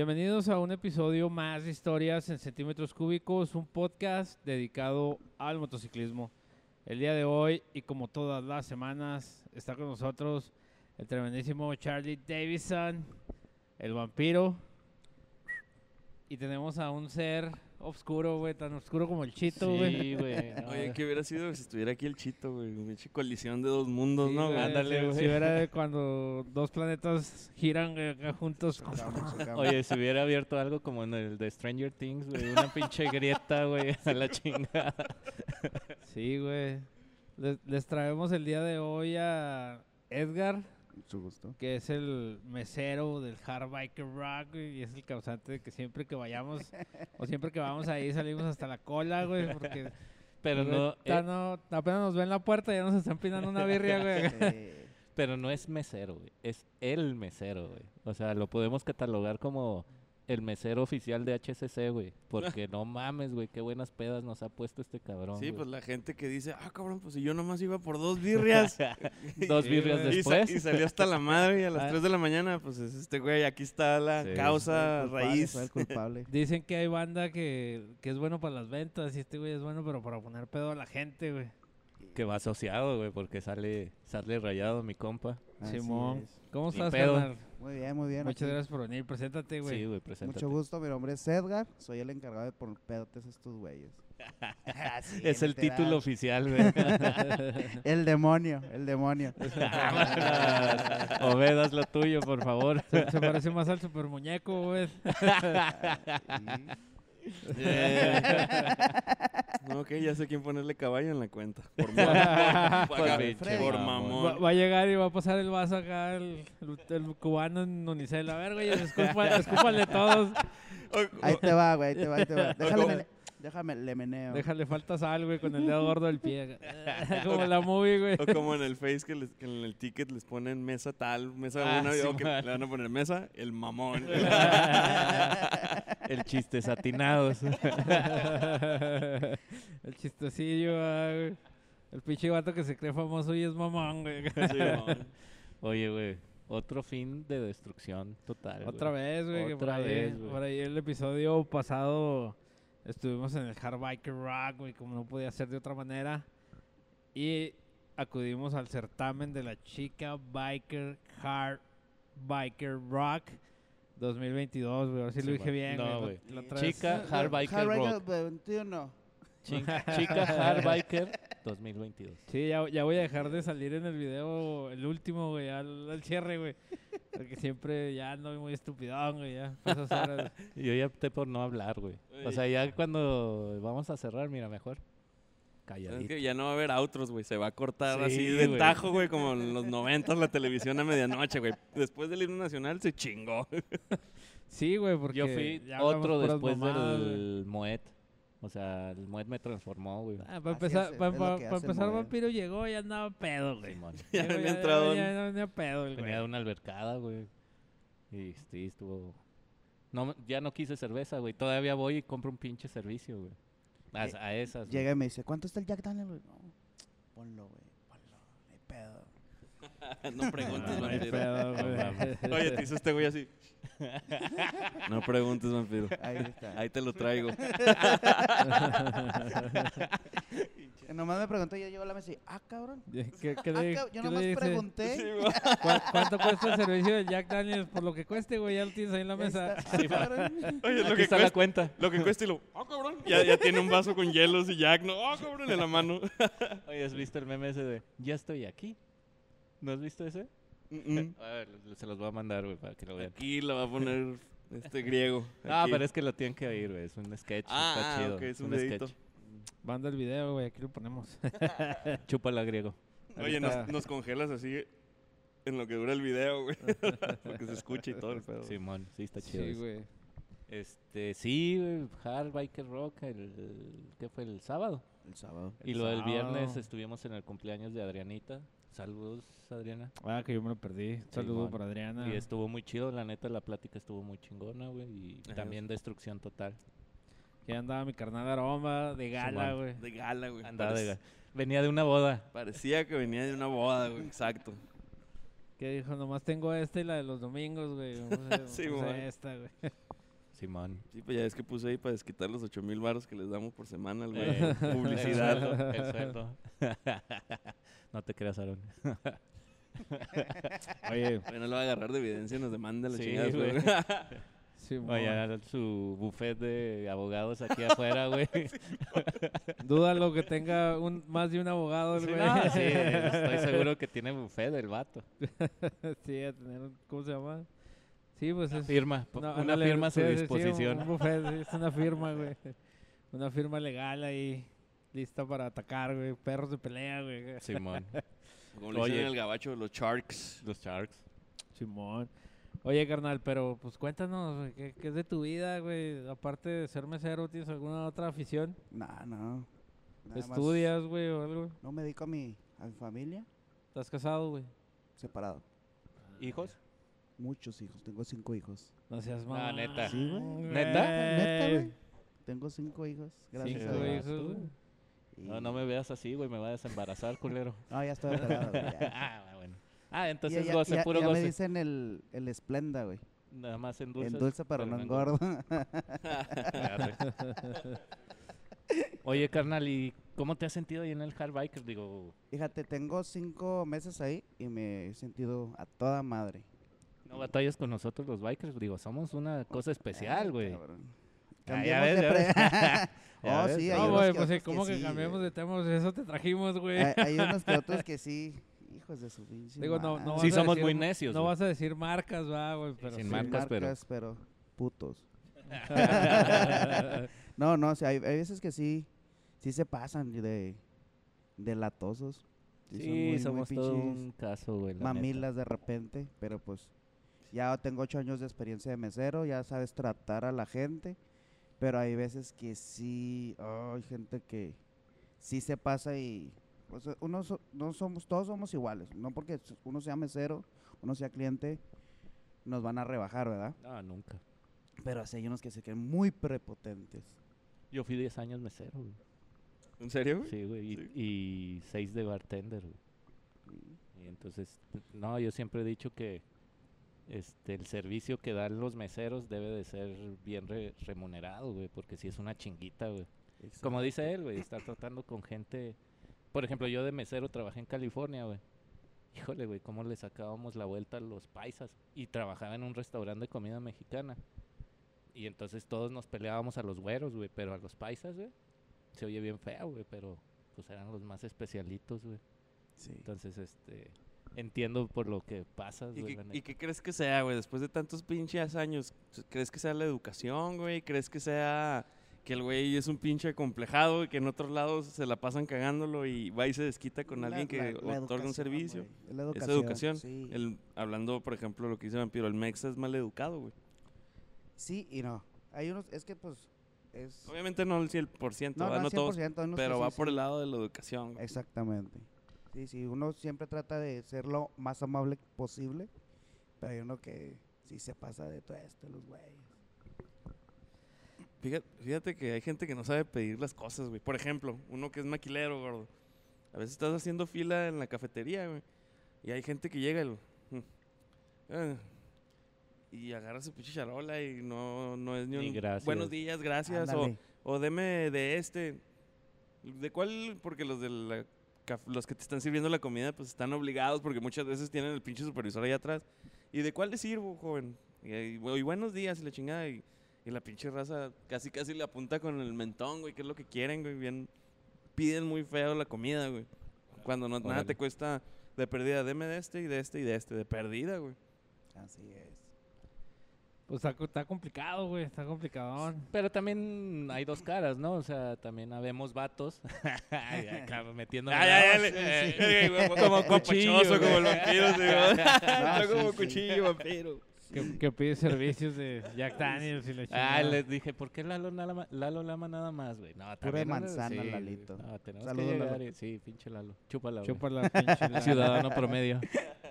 Bienvenidos a un episodio más de Historias en Centímetros Cúbicos, un podcast dedicado al motociclismo. El día de hoy, y como todas las semanas, está con nosotros el tremendísimo Charlie Davison, el vampiro. Y tenemos a un ser oscuro, güey, tan oscuro como el chito, güey. Sí, güey. no, Oye, ¿qué hubiera sido si estuviera aquí el chito, güey? Una pinche colisión de dos mundos, Sí, ¿no? güey, güey? ándale, si- güey. Si hubiera cuando dos planetas giran acá juntos. Chocamos, chocamos. Oye, si hubiera abierto algo como en el de Stranger Things, güey. Una pinche grieta, güey, a la chingada. Sí, güey. Les, les traemos el día de hoy a Edgar, Mucho gusto. que es el mesero del Hard Biker Rock, güey, y es el causante de que siempre que vayamos, o siempre que vamos ahí salimos hasta la cola, güey, porque Pero güey, no, eh, no- apenas nos ven la puerta ya nos están pinando una birria, güey. Eh, pero no es mesero, güey. Es el mesero, güey. O sea, lo podemos catalogar como el mesero oficial de HCC, güey. Porque no mames, güey, qué buenas pedas nos ha puesto este cabrón. Sí, güey. pues la gente que dice, ah, cabrón, pues si yo nomás iba por dos birrias. Dos birrias güey. y, sa- después. y salió hasta la madre y a las Ah. 3 de la mañana, pues es este güey, aquí está la Sí. causa el culpable, raíz. el culpable. Dicen que hay banda que, que es bueno para las ventas y este güey es bueno pero para poner pedo a la gente, güey. Que va asociado, güey, porque sale, sale rayado mi compa. Así Simón. es. ¿Cómo Ni estás, carnal? Muy bien, muy bien. Muchas aquí. gracias por venir. Preséntate, güey. Sí, güey, preséntate. Mucho gusto, mi nombre es Edgar. Soy el encargado de poner pedotes a estos güeyes. Es el literal. título oficial, güey. El demonio, el demonio. Obed, haz lo tuyo, por favor. Se, se parece más al super muñeco, güey. No, ok, ya sé quién ponerle caballo en la cuenta. Por mamón. Por Por, pinche por mamón. Va, a llegar y va a pasar el vaso acá, el, el- el cubano en unicel. A ver, güey, escúpale todos. Ahí te va, güey, ahí te va, ahí te va. Mene- déjame, le meneo. Déjale falta sal, güey, con el dedo gordo del pie. Como la movie, güey. O como en el Face que, les- que en el ticket les ponen mesa tal, mesa Ah, una, sí, que le van a poner mesa, el mamón. El chistes atinados. el chistecillo, ah, güey. El pinche vato que se cree famoso y es mamón, güey. Sí, mamón. Oye, güey, otro fin de destrucción total. Otra vez, güey. por Otra ahí- vez, güey. Por ahí el episodio pasado estuvimos en el Hard Biker Rock, güey, como no podía ser de otra manera. Y acudimos al certamen de la Chica Biker Hard Biker Rock 2022, güey. A ver si lo dije bien, No, güey. Chica Hard Biker Rock. 21. Chica, Chica Hard Biker 2022. Sí, ya, ya voy a dejar de salir en el video, el último, güey, al, al cierre, güey. Porque siempre ya ando muy estupidón, güey, ya. horas. Yo ya opté por no hablar, güey. O sea, ya cuando vamos a cerrar, mira, mejor. Es que ya no va a haber outros, güey. Se va a cortar Sí, así de güey. tajo, güey, como en los noventas la televisión a medianoche, güey. Después del himno nacional se chingó. Sí, güey, porque Yo fui otro después mamadas, del Moet. O sea, el Moet me transformó, güey. Ah, para Así empezar, es, pa- es lo pa- que pa hace empezar. Vampiro llegó y andaba pedo, güey. Simón. Ya Llegó, había entrado. Ya, ya venía pedo el Venía de güey. una albercada, güey. Y sí, estuvo... No, ya no quise cerveza, güey. Todavía voy y compro un pinche servicio, güey. A, esas, güey. Llega y me dice, ¿cuánto está el Jack Daniel, güey? No, ponlo, güey, ponlo. No hay pedo. no preguntes, No hay pedo, güey. Oye, te hizo este güey así. No preguntes, vampiro. Ahí está. Ahí te lo traigo. Nomás me preguntó y yo llego a la mesa y, ah, cabrón. ¿Qué, qué Ah, le, cab- qué yo le nomás dice? pregunté. ¿Cuá- ¿Cuánto cuesta el servicio de Jack Daniels? Por lo que cueste, güey, ya lo tienes ahí en la mesa. está. Ah, lo Aquí que está la cuesta. cuenta. Lo que cuesta y lo. ¡Ah, cabrón! Ya, ya tiene un vaso con hielos y Jack, no. ¡Ah, cabrón! En la mano. Oye, ¿has visto el meme ese de ya estoy aquí? ¿No has visto ese? Mm, mm. A ver, se los voy a mandar, güey, para que lo vean. Aquí lo va a poner este griego. Ah, Aquí. pero es que lo tienen que oír, güey. Es un sketch. Ah, está ah, chido. ok, es un dedito. Manda el video, güey, aquí lo ponemos. Chúpala, griego. Oye, nos, nos congelas así en lo que dura el video, güey. Porque se escucha y todo el pedo. Simón, sí, está chido. Sí, güey. Este, sí, güey, Hard Biker Rock, el, ¿qué fue? El sábado. El sábado. y El lo del viernes estuvimos en el cumpleaños de Adrianita. Saludos, Adriana. Ah, que yo me lo perdí. Saludos Simón. para Adriana. Y estuvo muy chido, la neta, la plática estuvo muy chingona, güey. Y Ajá. también destrucción total. Que andaba mi carnal aroma de gala, güey. De gala, güey. Andaba de Venía de una boda. Parecía que venía de una boda, güey. Exacto. Que dijo, nomás tengo esta y la de los domingos, güey. Sí, mon. esta, güey. Simón. Sí, pues ya es que puse ahí para desquitar los 8 mil baros que les damos por semana, al güey. Eh, Publicidad. El sueldo. el sueldo. no te creas, Aaron. Oye, Bueno, lo va a agarrar de evidencia y nos demanda la Sí, chingada. güey. güey. sí. Vaya su buffet de abogados aquí afuera, güey. Dúdalo que tenga un, más de un abogado, Sí, güey. no, sí, estoy seguro que tiene buffet el vato. Sí, a tener ¿cómo se llama? Sí, pues es... Firma, no, una firma a su sí, disposición. un buffet, sí, es una firma, güey. Una firma legal ahí, lista para atacar, güey. Perros de pelea, güey. Simón. Como Oye. dicen en el gabacho, los Sharks. Los Sharks. Simón. Oye, carnal, pero pues cuéntanos, güey, ¿qué, qué es de tu vida, güey? Aparte de ser mesero, ¿tienes alguna otra afición? Nah, no. Nada ¿Estudias, güey, o algo? No me dedico a mi, a mi familia, ¿Estás casado, güey? separado. ¿Hijos? Muchos hijos, tengo cinco hijos. No seas No, mamón, neta. Sí, güey. ¿Neta? Neta, güey. Tengo cinco hijos, gracias Cinco a Dios. hijos. Y- No, no me veas así, güey, me vas a desembarazar, culero. No, ya estoy operado, güey, ah, bueno. Ah, entonces ya, goce, ya- puro ya me goce. dicen el, el Esplenda, güey. Nada más en dulce. En dulce, pero no engordo. Oye, carnal, ¿y cómo te has sentido ahí en el Hard Biker? Digo, Fíjate, tengo cinco meses ahí y me he sentido a toda madre. No batallas con nosotros los bikers. Digo, somos una cosa especial, Ay, güey. Ah, ya ves, de ya pre- ves. Ya oh, ves, sí, hay No, unos güey, que pues sí, ¿cómo que sí, cambiamos de temas? Eso te trajimos, güey. Hay, hay unos que otros que sí. Hijos de su pinche Digo, no, no. Sí, vas a somos decir- muy necios, No vas a decir marcas, va, güey, pero sin sí. marcas, pero- pero putos. No, no, o sea, hay, hay veces que sí, sí se pasan de, de latosos. Sí, son muy- muy somos todo pinches un caso, güey. neta. mamilas de repente, pero pues ya tengo ocho años de experiencia de mesero, ya sabes tratar a la gente, pero hay veces que sí, oh, hay gente que sí se pasa y pues, uno so- no somos, todos somos iguales, no porque uno sea mesero, uno sea cliente, nos van a rebajar, ¿verdad? No, nunca. Pero así hay unos que se creen muy prepotentes. Yo fui 10 años mesero, güey. ¿En serio, güey? Sí, güey. Sí. Y 6 de bartender, güey. Y entonces, no, yo siempre he dicho que este el servicio que dan los meseros debe de ser bien re- remunerado, güey, porque si es una chinguita, güey. Como dice él, güey, estar tratando con gente. Por ejemplo, yo de mesero trabajé en California, güey. Híjole, güey, cómo le sacábamos la vuelta a los paisas. Y trabajaba en un restaurante de comida mexicana. Y entonces todos nos peleábamos a los güeros, güey, pero a los paisas, güey. Se oye bien feo, güey, pero pues eran los más especialitos, güey. Sí. Entonces, este. Entiendo por lo que pasas, ¿Y güey. qué, y crees que sea, güey? Después de tantos pinches años, ¿crees que sea la educación, güey? ¿Crees que sea que el güey es un pinche acomplejado y que en otros lados se la pasan cagándolo y va y se desquita con La- alguien que la- la otorga un servicio? güey, es educación. sí. El, hablando, por ejemplo, lo que dice Vampiro, el Mexa es mal educado, güey. Sí y no. Hay unos, es que pues es... Obviamente no el 100%, no, no, no todos, 100%, hay unos que pero sí, va sí. por el lado de la educación. güey. Exactamente. Sí, sí, uno siempre trata de ser lo más amable posible, pero hay uno que sí se pasa de todo esto, los güeyes. Fíjate, fíjate que hay gente que no sabe pedir las cosas, güey. Por ejemplo, uno que es maquilero, gordo. A veces estás haciendo fila en la cafetería, güey. Y hay gente que llega y, lo- mm, ah, y agarra su pinche charola y no, no es ni un gracias. buenos días, gracias. O, Ándale. o deme de este. ¿De cuál? Porque los de la los que te están sirviendo la comida, pues están obligados porque muchas veces tienen el pinche supervisor ahí atrás. ¿Y de cuál le sirvo, joven? Y, y, y buenos días y la chingada. Y, y la pinche raza casi casi le apunta con el mentón, güey, que es lo que quieren, güey. Bien, piden muy feo la comida, güey. Cuando no, nada te cuesta de perdida, deme de este y de este y de este, de perdida, güey. Así es. Pues está, está complicado, güey, está complicadón. Pero también hay dos caras, ¿no? O sea, también habemos vatos. Ay, acá metiendo. Ay, ay, ay, le- eh, güey, como cuchillo, como el vampiro, sí. Está sí, como sí. cuchillo, vampiro. Que, que pide servicios de Jack Daniels y la Ah, chingada. les dije, ¿por qué Lalo, Lama- Lalo Lama nada más, güey? No, Pura manzana, Sí, Lalito. No, tenemos Saludos, que llegar. Lalo. sí, pinche Lalo. Chúpala, güey. Chupa la pinche lana. Ciudadano promedio.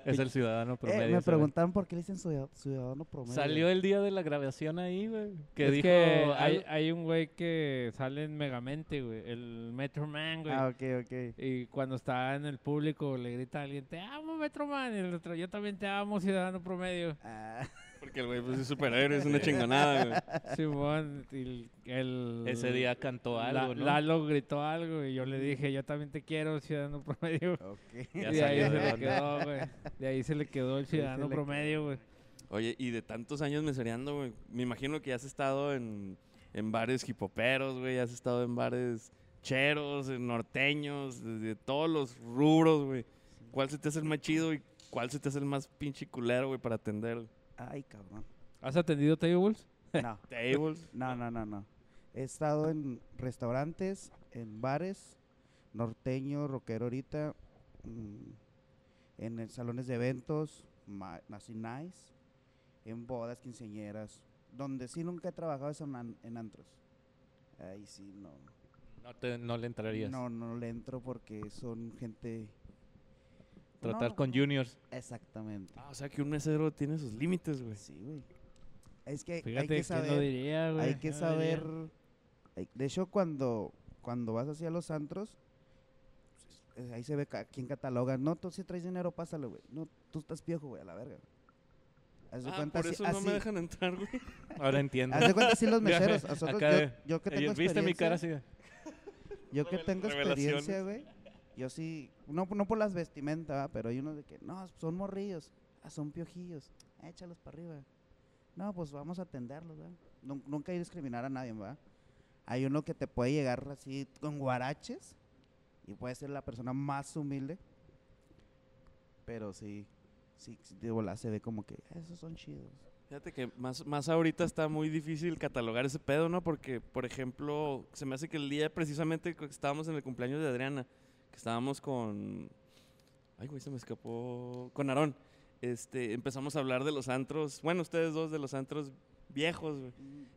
Es el ciudadano Eh, promedio. me ese güey. preguntaron por qué le dicen ciudad- ciudadano promedio. Salió el día de la grabación ahí, güey. Que es dijo. que hay, hay un güey que sale en Megamente, güey. El Metro Man, güey. Ah, ok, ok. Y cuando está en el público le grita a alguien, te amo Metro Man. Y el otro, yo también te amo, ciudadano promedio. Ah, Porque el güey pues, es superhéroe, es una chingonada, güey. Simón, y el, el- Ese día cantó La- algo, ¿no? Lalo gritó algo y yo le dije, yo también te quiero, ciudadano promedio. ok. Ya y de ahí salió se de le onda. quedó, güey. De ahí se le quedó el ciudadano le promedio, güey. Oye, y de tantos años mesereando, güey, me imagino que has estado en, en bares hipoperos, güey, has estado en bares cheros, en norteños, de, de todos los rubros, güey. ¿Cuál se te hace el más chido y cuál se te hace el más pinche culero, güey, para atender? Ay, cabrón. ¿Has atendido tables? No, Tables. no, no, no, no. He estado en restaurantes, en bares, norteño, rockero ahorita, mm, en salones de eventos, así nice, en bodas, quinceañeras. Donde sí nunca he trabajado es en antros. Ahí sí, no. No, te- no le entrarías. No, no le entro porque son gente... Tratar No, con juniors. Exactamente. Ah, o sea que un mesero tiene sus límites, güey. Sí, güey. Es que hay Fíjate, que ¿quién saber... lo diría, güey? hay que ¿Quién lo saber. hay- De hecho, cuando, cuando vas hacia los antros, pues, ahí se ve ca- quién cataloga. No, tú si traes dinero, pásale, güey. No, tú estás viejo, güey, a la verga. Haz de Ah, cuenta, por así- eso no me dejan entrar, güey. Ahora entiendo. Haz de cuenta, así los meseros. Nosotros, acá yo, de- yo que tengo Ellos, ¿Viste mi cara así? experiencia- Yo que tengo experiencia, güey. Yo sí, no, no por las vestimentas, pero hay unos de que, no, son morrillos, ah, son piojillos, échalos para arriba. No, pues vamos a atenderlos, ¿verdad? Nun- Nunca hay que discriminar a nadie, ¿va? Hay uno que te puede llegar así con guaraches y puede ser la persona más humilde, pero sí, sí, de volada se ve como que esos son chidos. Fíjate que más, más ahorita está muy difícil catalogar ese pedo, ¿no? Porque, por ejemplo, se me hace que el día precisamente que estábamos en el cumpleaños de Adriana, que estábamos con... Ay, güey, se me escapó. Con Aarón. Este, empezamos a hablar de los antros, bueno, ustedes dos de los antros viejos, güey.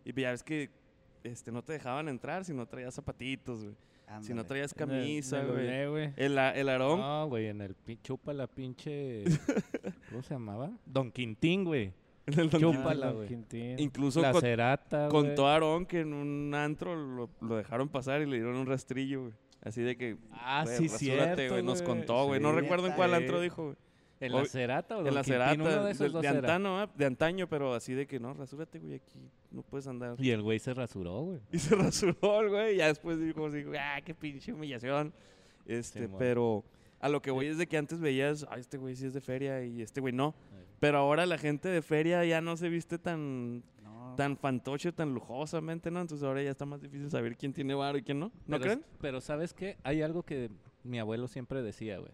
Y ya ves que este, no te dejaban entrar si no traías zapatitos, güey. Si no traías camisa, güey. El, el Aarón, No, güey, en el pin- chupa la pinche. ¿Cómo se llamaba? Don Quintín, güey. en el Don Chúpala, güey. Quintín. incluso La con, cerata, contó Aarón que en un antro lo, lo dejaron pasar y le dieron un rastrillo, güey. Así de que, Ah, güey, sí, rasúrate, cierto. Nos contó, güey. No recuerdo en cuál antro dijo, güey. ¿En la cerata o En la cerata, Uno de de, esos dos de era. antaño, ah, de antaño, pero así de que no, rasúrate, güey, aquí no puedes andar. Y el güey se rasuró, güey. Y se rasuró el güey. Y ya después dijo así, ah, qué pinche humillación. Este, pero a lo que voy es de que antes veías, ah, este güey sí es de feria y este güey no. Pero ahora la gente de feria ya no se viste tan tan fantoche, tan lujosamente, ¿no? Entonces ahora ya está más difícil saber quién tiene varo y quién no. ¿No pero, creen? Pero ¿sabes qué? Hay algo que mi abuelo siempre decía, güey.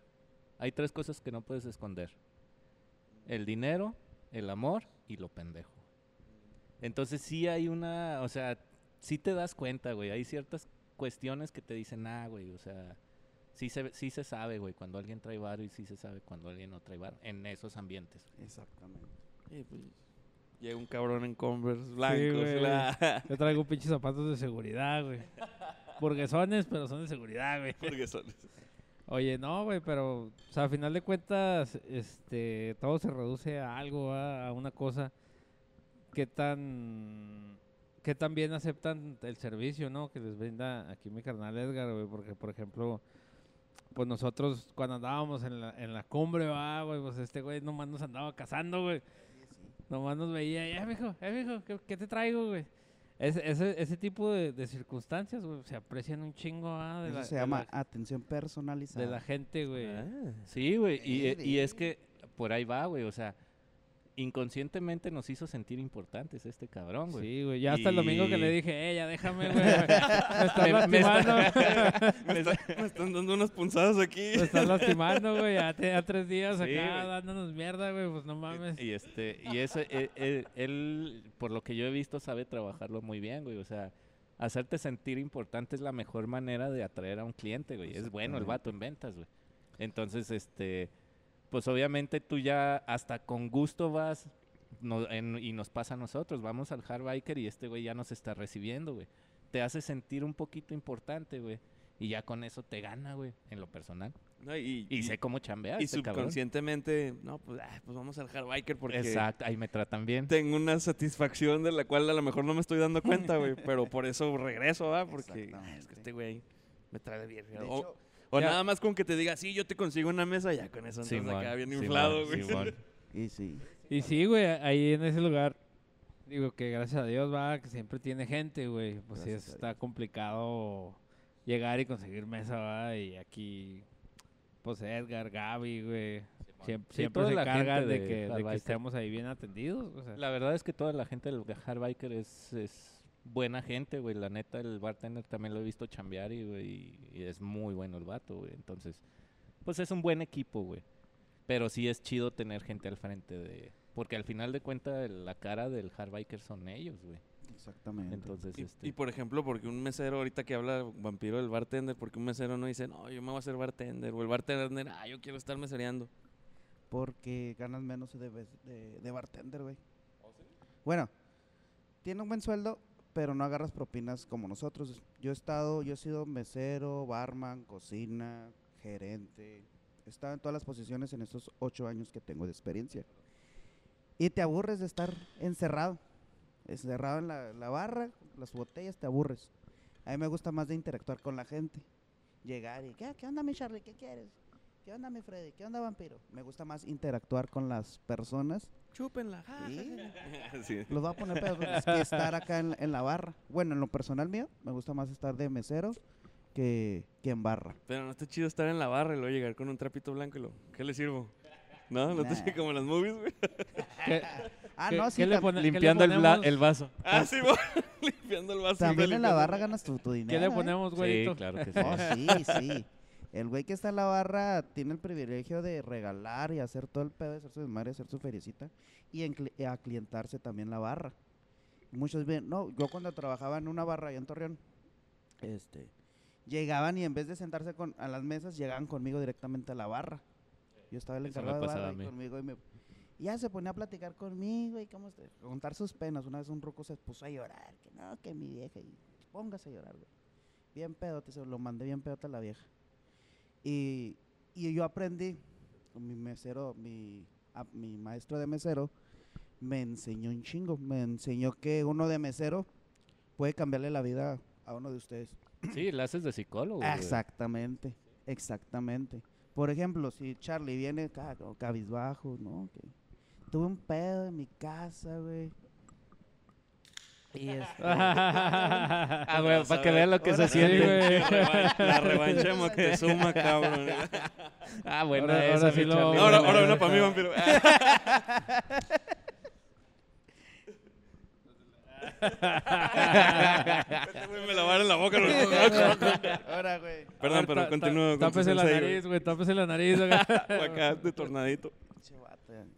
Hay tres cosas que no puedes esconder. El dinero, el amor y lo pendejo. Entonces sí hay una, o sea, sí te das cuenta, güey. Hay ciertas cuestiones que te dicen, ah, güey, o sea, sí se, sí se sabe, güey, cuando alguien trae varo y sí se sabe cuando alguien no trae varo en esos ambientes. exactamente. Sí, pues, llega un cabrón en Converse blancos. güey. la- Yo traigo pinches zapatos de seguridad, güey. Burguesones, pero son de seguridad, güey. porque son- Oye, no, güey, pero, o sea, a final de cuentas, este, todo se reduce a algo, ¿va? a una cosa. ¿Qué tan, qué tan bien aceptan el servicio, no? Que les brinda aquí mi carnal Edgar, güey, porque, por ejemplo, pues nosotros cuando andábamos en la, en la cumbre, va, güey, pues este güey nomás nos andaba cazando, güey. Nomás nos veía, eh, mijo, eh, mijo, ¿qué, qué te traigo, güey? Ese, ese, ese tipo de, de circunstancias, güey, se aprecian un chingo, ¿ah? De Eso la, se de llama la- atención personalizada. de la gente, güey. Ah. Sí, güey, y, y es que por ahí va, güey, o sea, inconscientemente nos hizo sentir importantes este cabrón, güey. Sí, güey. Ya hasta el domingo que le dije, eh, ya déjame, güey. Me estás Me- me está- lastimando. Me, está- me están dando unas punzadas aquí. Me estás lastimando, güey. Ya, te- ya tres días Sí, acá güey. dándonos mierda, güey. Pues no mames. Y este, y eso, él, él- él, por lo que yo he visto, sabe trabajarlo muy bien, güey. O sea, hacerte sentir importante es la mejor manera de atraer a un cliente, güey. Es bueno el vato en ventas, güey. Entonces, este, pues obviamente tú ya hasta con gusto vas no- en- y nos pasa a nosotros. Vamos al hard biker y este güey ya nos está recibiendo, güey. Te hace sentir un poquito importante, güey. Y ya con eso te gana, güey, en lo personal. No, y, Y, y- sé cómo chambear. y este cabrón. subconscientemente, no, pues, ah, pues vamos al hard biker porque Exacto, ahí me tratan bien. tengo una satisfacción de la cual a lo mejor no me estoy dando cuenta, güey. pero por eso regreso, ¿va? Porque ah, es que este güey me trae bien. De o hecho, o ya- nada más con que te diga, sí, yo te consigo una mesa, ya con eso entonces acá bien inflado, güey. Y sí. Y sí, güey, ahí en ese lugar, digo que gracias a Dios va, que siempre tiene gente, güey. Pues sí, está complicado llegar y conseguir mesa, va. Y aquí, pues Edgar, Gaby, güey. Siempre, Sí, siempre se la gente de, de que, de que estemos ahí bien atendidos. O sea, La verdad es que toda la gente del Hard Biker es, es buena gente, güey. La neta, el bartender también lo he visto chambear y, güey, y es muy bueno el vato, güey. Entonces, pues es un buen equipo, güey. Pero sí es chido tener gente al frente de... Porque al final de cuentas la cara del Hard Biker son ellos, güey. Exactamente. Entonces, Y, este... y, por ejemplo, porque un mesero, ahorita que habla vampiro del bartender, porque un mesero no dice, no, yo me voy a hacer bartender, o el bartender, ah, yo quiero estar mesereando. Porque ganas menos de, de, de bartender, güey. Bueno, tiene un buen sueldo, pero no agarras propinas como nosotros. Yo he estado, yo he sido mesero, barman, cocina, gerente. He estado en todas las posiciones en estos ocho años que tengo de experiencia. Y te aburres de estar encerrado. Encerrado en la, barra, las botellas, te aburres. A mí me gusta más de interactuar con la gente. Llegar y, ¿qué, qué onda mi Charlie? ¿Qué quieres? ¿Qué onda mi Freddy? ¿Qué onda vampiro? Me gusta más interactuar con las personas. Chúpenla. Sí. Sí. Los voy a poner pedos, es que estar acá en, en la barra. Bueno, en lo personal mío, me gusta más estar de mesero que, que en barra. Pero no está chido estar en la barra y luego llegar con un trapito blanco y lo, ¿qué le sirvo? No, no te Nah. sigue como en las movies, güey. ¿qué- Ah, no, qué sí, le pone- qué le Limpiando el, vaso. Ah, sí, limpiando el vaso. también en la barra ganas tu, tu dinero. ¿Qué le ¿eh? ponemos, güey? Sí, claro que sí. Oh, sí, sí. El güey que está en la barra tiene el privilegio de regalar y hacer todo el pedo, de hacer su desmadre, hacer su feriecita y en a clientarse también la barra. Muchos ven, no, yo cuando trabajaba en una barra allá en Torreón, este, llegaban y en vez de sentarse con, a las mesas, llegaban conmigo directamente a la barra. Yo estaba el encargado de barra y conmigo y me... y ya se ponía a platicar conmigo y cómo este, a contar sus penas. Una vez un ruco se puso a llorar, que no, que mi vieja, y póngase a llorar, güey. Bien pedote, se lo mandé bien pedote a la vieja. Y, y yo aprendí, mi mesero, mi, a- mi maestro de mesero, me enseñó un chingo. Me enseñó que uno de mesero puede cambiarle la vida a uno de ustedes. Sí, la haces de psicólogo. Exactamente, exactamente. Por ejemplo, si Charlie viene cabizbajo, ¿no? Que tuve un pedo en mi casa, güey. Y este, Ah, güey, para que vean lo que Ahora se sí, siente. güey. La revancha, de Moctezuma, cabrón. Ah, bueno, Ahora- eso, ahora sí lo-. Ahora, ahora una para mí, vampiro. Este güey me lavaron la boca. ahora, güey. Perdón, pero continúo Tápese la nariz, güey, tápese la nariz. Acá de tornadito.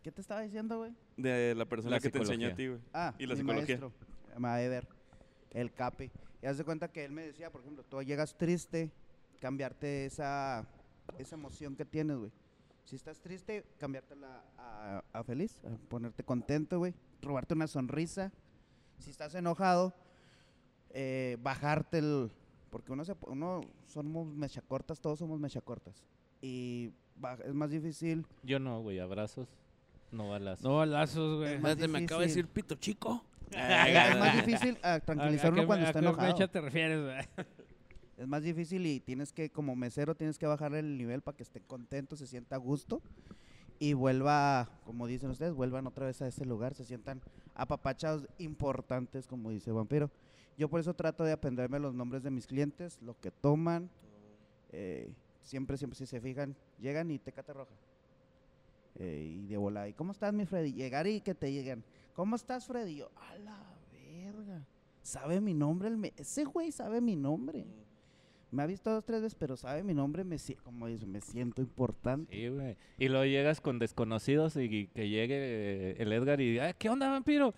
¿Qué te estaba diciendo, güey? De la persona La que te enseñó a psicología. ti, güey. Ah, Y la mi psicología. maestro, Maeder, el capi. Y haz de cuenta que él me decía, por ejemplo, tú llegas triste, cambiarte esa, esa emoción que tienes, güey. Si estás triste, cambiártela a, a feliz, a ponerte contento, güey. Robarte una sonrisa. Si estás enojado, eh, bajarte el... Porque uno, se, uno somos mechacortas, todos somos mechacortas. Y es más difícil Yo no, güey, abrazos, no balas. No balazos, güey. Me acaba de decir pito chico. Es más difícil ah, ¿A- tranquilizar a uno qué cuando está a qué enojado. mecha te refieres? Es más difícil y tienes que, como mesero, tienes que bajar el nivel para que esté contento, se sienta a gusto y vuelva, como dicen ustedes, vuelvan otra vez a ese lugar, se sientan apapachados importantes, como dice Vampiro. Yo por eso trato de aprenderme los nombres de mis clientes, lo que toman. eh, siempre, siempre, si se fijan, llegan y tecate roja. Eh, y de volada, ¿y cómo estás, mi Freddy? Llegar y que te lleguen. ¿Cómo estás, Freddy? Y yo, a la verga. Sabe mi nombre, el me- ese güey sabe mi nombre. Me ha visto dos, tres veces, pero sabe mi nombre, me, como dice, me siento importante. Sí, güey. Y luego llegas con desconocidos y que llegue eh, el Edgar y diga, "Ah, ¿qué onda, vampiro?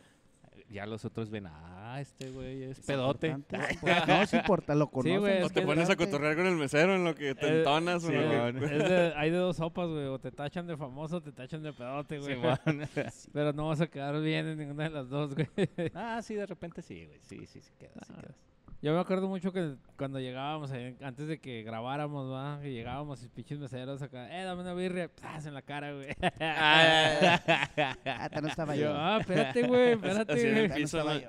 Ya los otros ven, ah, este güey es Es pedote. importante, es impor- no, es importante, lo conocen. güey, O es te pones a cotorrear con el mesero en lo que te Eh, entonas. o sí, lo que-. Es de- hay de dos sopas, güey. O te tachan de famoso o te tachan de pedote, güey. Pero no vas a quedar bien en ninguna de las dos, güey. ah, sí, de repente sí, güey. Sí, sí, sí quedas, sí Ah. quedas. Yo me acuerdo mucho que cuando llegábamos, antes de que grabáramos, ¿va? Que llegábamos y pinches meseros acá, eh, dame una birria, ¡paz! en la cara, güey. Ah, Ah, esta no estaba Yo, yo. ah, espérate, güey, espérate, Así güey. piso, ¿no? yo.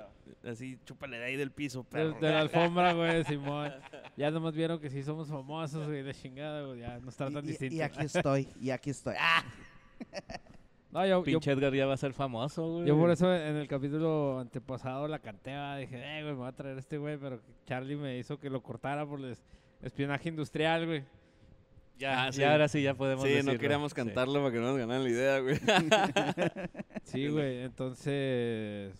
así, chúpale de ahí del piso, De, perro. de la alfombra, güey, Simón. Ya nomás vieron que sí somos famosos, güey, de chingada, güey. Ya nos tratan Y- y, distinto. y aquí estoy, y aquí estoy. ¡Ah! No, yo, yo, Pinche Edgar ya va a ser famoso, güey. yo por eso en el capítulo antepasado la canté, ¿va? dije, eh, güey, me voy a traer a este güey, pero Charlie me hizo que lo cortara por el es- espionaje industrial, güey. Ya, Ah, sí. ya ahora sí ya podemos Sí, decirlo. no queríamos Sí. cantarlo para que no nos ganaran la idea, güey. Sí, güey, entonces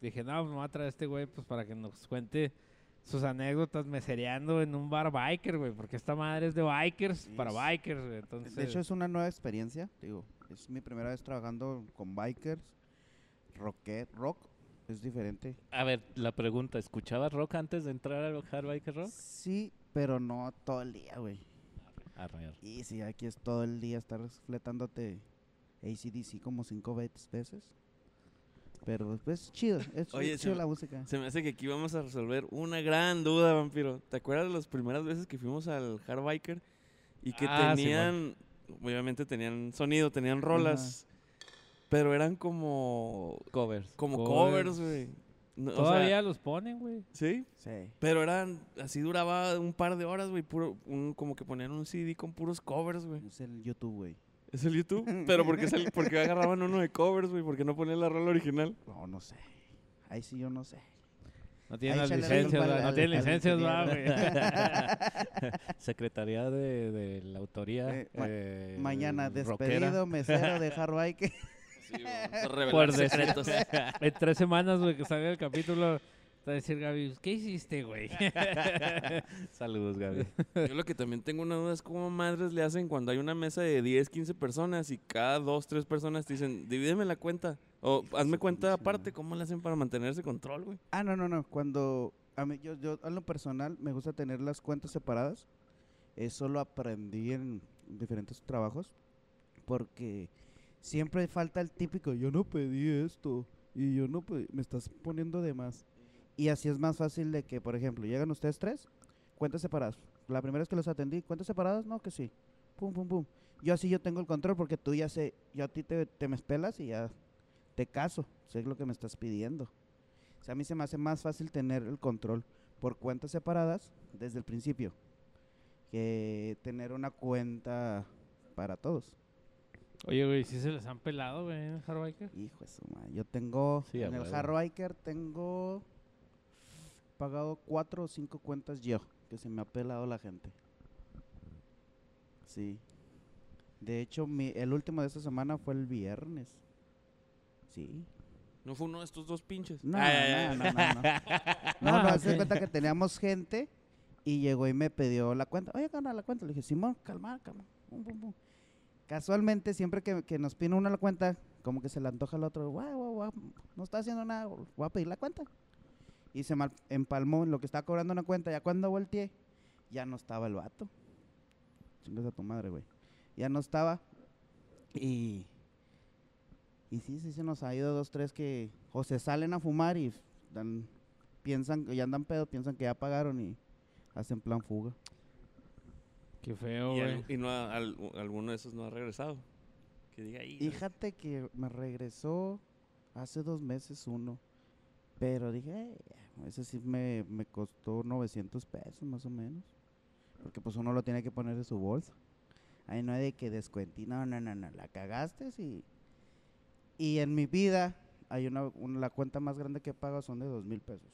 dije, no, me voy a traer a este güey pues para que nos cuente sus anécdotas mesereando en un bar biker, güey, porque esta madre es de bikers Sí, para bikers, güey. Entonces, De hecho, es una nueva experiencia. Digo, es mi primera vez trabajando con bikers. Rocket, rock es diferente. A ver, la pregunta, ¿escuchabas rock antes de entrar al Hard Biker Rock? Sí, pero no todo el día, güey. Y si aquí es todo el día estar fletándote ACDC como cinco veces. Pero pues chido, es, Oye, es chido me- la música. Se me hace que aquí vamos a resolver una gran duda, vampiro. ¿Te acuerdas de las primeras veces que fuimos al Hard Biker? Y que Ah, tenían, obviamente tenían sonido, tenían rolas, pero eran como, Covers. como Covers. güey. No, o sea, todavía los ponen, güey. sí, Sí. pero eran, así duraba un par de horas, güey, puro, un- como que ponían un CD con puros covers, güey. Es el YouTube, güey. ¿Es el YouTube? Pero porque es el- porque agarraban uno de covers, güey, porque no ponían la rola original. No, no sé. Ahí sí yo no sé. No tienen Ahí las la licencias, al- no tienen licencias, va, güey. Secretaría de, de la autoría. Eh, ma- eh, Mañana rockera. despedido mesero de. Por secretos. En tres semanas, güey, que salga el capítulo, te va a decir Gaby, ¿qué hiciste, güey? Saludos, Gaby. Yo lo que también tengo una duda es cómo madres le hacen cuando hay una mesa de 10, 15 personas y cada dos, tres personas te dicen, divídeme la cuenta. O hazme cuenta aparte. ¿cómo le hacen para mantener ese control, güey? Ah, no, no, no. Cuando a mí, yo, yo, a lo personal, me gusta tener las cuentas separadas. Eso lo aprendí en diferentes trabajos. Porque siempre falta el típico, yo no pedí esto. Y yo no pedí, me estás poniendo de más. Y así es más fácil de que, por ejemplo, llegan ustedes tres, cuentas separadas. La primera vez que los atendí, cuentas separadas, no, que sí. Pum, pum, pum. Yo así yo tengo el control porque tú ya sé, yo a ti te, te me espelas y ya te caso. Sé lo que me estás pidiendo. O sea, a mí se me hace más fácil tener el control por cuentas separadas desde el principio que tener una cuenta para todos. Oye, güey, ¿sí se les han pelado, güey, en el Hard Biker? Hijo de su madre. Yo tengo, Sí, en el huevo. Hard Biker tengo pagado cuatro o cinco cuentas yo, que se me ha pelado la gente. Sí. De hecho, mi, el último de esta semana fue el viernes. Sí. No fue uno de estos dos pinches. No, ay, no, no, no, no. No, Ah, no, de ok. cuenta que teníamos gente y llegó y me pidió la cuenta. Oye, gana la cuenta. Le dije, Simón, calma, calma. Casualmente, siempre que, que nos pide uno la cuenta, como que se le antoja al otro, guau, guau, guau, no está haciendo nada, voy a pedir la cuenta. Y se mal empalmó en lo que estaba cobrando una cuenta. Ya cuando volteé, ya no estaba el vato. Chingas a tu madre, güey. Ya no estaba. Y. Y sí, sí se nos ha ido dos, tres que o se salen a fumar y dan, piensan, ya andan pedo, piensan que ya pagaron y hacen plan fuga. Qué feo, Y, y no ha- al- alguno de esos no ha regresado. Que diga ahí. Fíjate que me regresó hace dos meses uno, pero dije, "Eh, ese sí me, me costó 900 pesos más o menos, porque pues uno lo tiene que poner de su bolsa. Ahí no hay de que descuentí, no, no, no, no, la cagaste y, y en mi vida hay una, una- la cuenta más grande que he pagado son de dos mil pesos.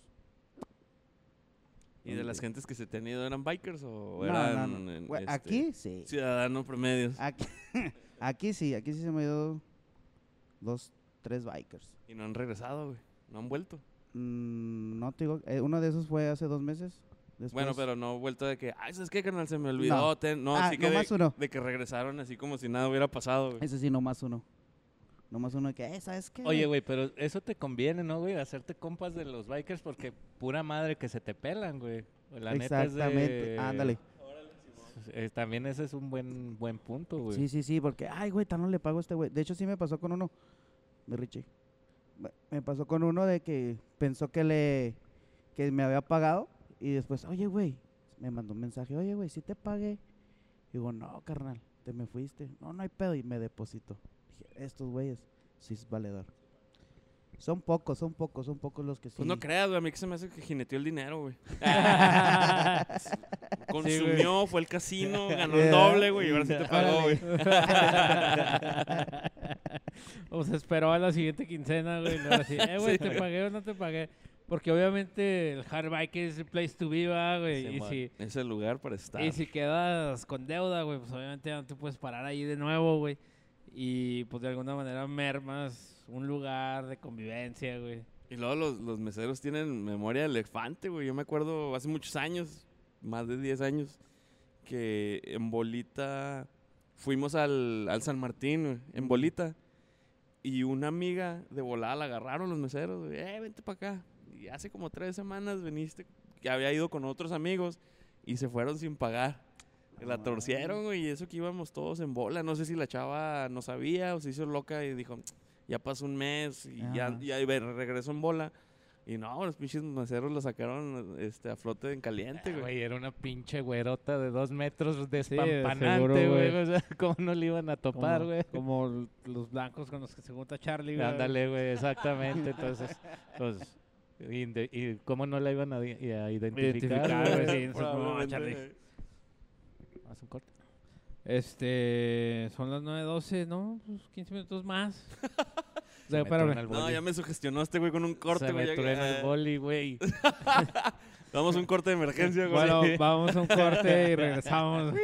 ¿Y de las gentes que se te han ido eran bikers o No, eran no, en, este, Aquí sí. ciudadanos promedios? Aquí, aquí sí, aquí sí se me dio dos, tres bikers. Y no han regresado, güey. No han vuelto. Mm, no te digo, eh, uno de esos fue hace dos meses. Bueno, después- pero no vuelto de que, ay, ¿sabes qué, canal? Se me olvidó. No. ten-". No, Ah, sí que de, uno. de que regresaron así como si nada hubiera pasado, güey. Ese sí, nomás uno. Nomás uno de que, eh, ¿sabes qué? Oye, güey, pero eso te conviene, ¿no, güey? Hacerte compas de los bikers porque pura madre que se te pelan, güey. La neta es de- Exactamente, ándale. Eh, también ese es un buen buen punto, güey. Sí, sí, sí, porque, ay, güey, tan no le pago a este güey. De hecho, sí me pasó con uno, de Richie. Me- pasó con uno de que pensó que le, que me había pagado Y después, oye, güey, me mandó un mensaje, oye, güey, sí te pagué. Digo, no, carnal, te me fuiste. No, no hay pedo. Y me depositó. Dije, estos güeyes, sí es valedor. Son pocos, son pocos, son pocos los que sí. Pues no creas, güey. A mí que se me hace que jineteó el dinero, güey. Sí, Consumió, fue al casino, ganó el doble, güey. Y ahora sí te pagó, güey. o se esperó a la siguiente quincena, güey. así, eh, güey, ¿te pagué o no te pagué? Porque obviamente el hard bike es el place to be, va, güey. y, Simón. si, Es el lugar para estar. y si quedas con deuda, güey, pues obviamente no te puedes parar ahí de nuevo, güey. Y pues de alguna manera mermas un lugar de convivencia, güey. Y luego los, los meseros tienen memoria de elefante, güey. Yo me acuerdo hace muchos años, más de 10 años, que en Bolita fuimos al, al San Martín, güey, en Bolita. Y una amiga de volada la agarraron los meseros. Eh, vente para acá. Y hace como tres semanas viniste, que había ido con otros amigos y se fueron sin pagar. La torcieron, güey, y eso que íbamos todos en bola. No sé si la chava no sabía o se hizo loca y dijo, ya pasó un mes y ya, Ajá. ya regresó en bola. Y no, los pinches meseros la sacaron este, a flote en caliente, Ah, güey. Güey, era una pinche güerota de dos metros despampanante, güey. güey. O sea, ¿cómo no le iban a topar, Como- güey? Como los blancos con los que se junta Charlie, güey. Ándale, güey, exactamente. Entonces, pues, y, de- y cómo no la iban a, identificar, Identificar, sí, no, Charlie. Haz un corte. Este, son las 9.12, ¿no? Pues 15 minutos más. O sea, Se me truena espérame. el No, ya me sugestionó este güey con un corte, Se güey. me ya- truena ah, el boli, güey. Damos un corte de emergencia, güey. Bueno, vamos a un corte y regresamos.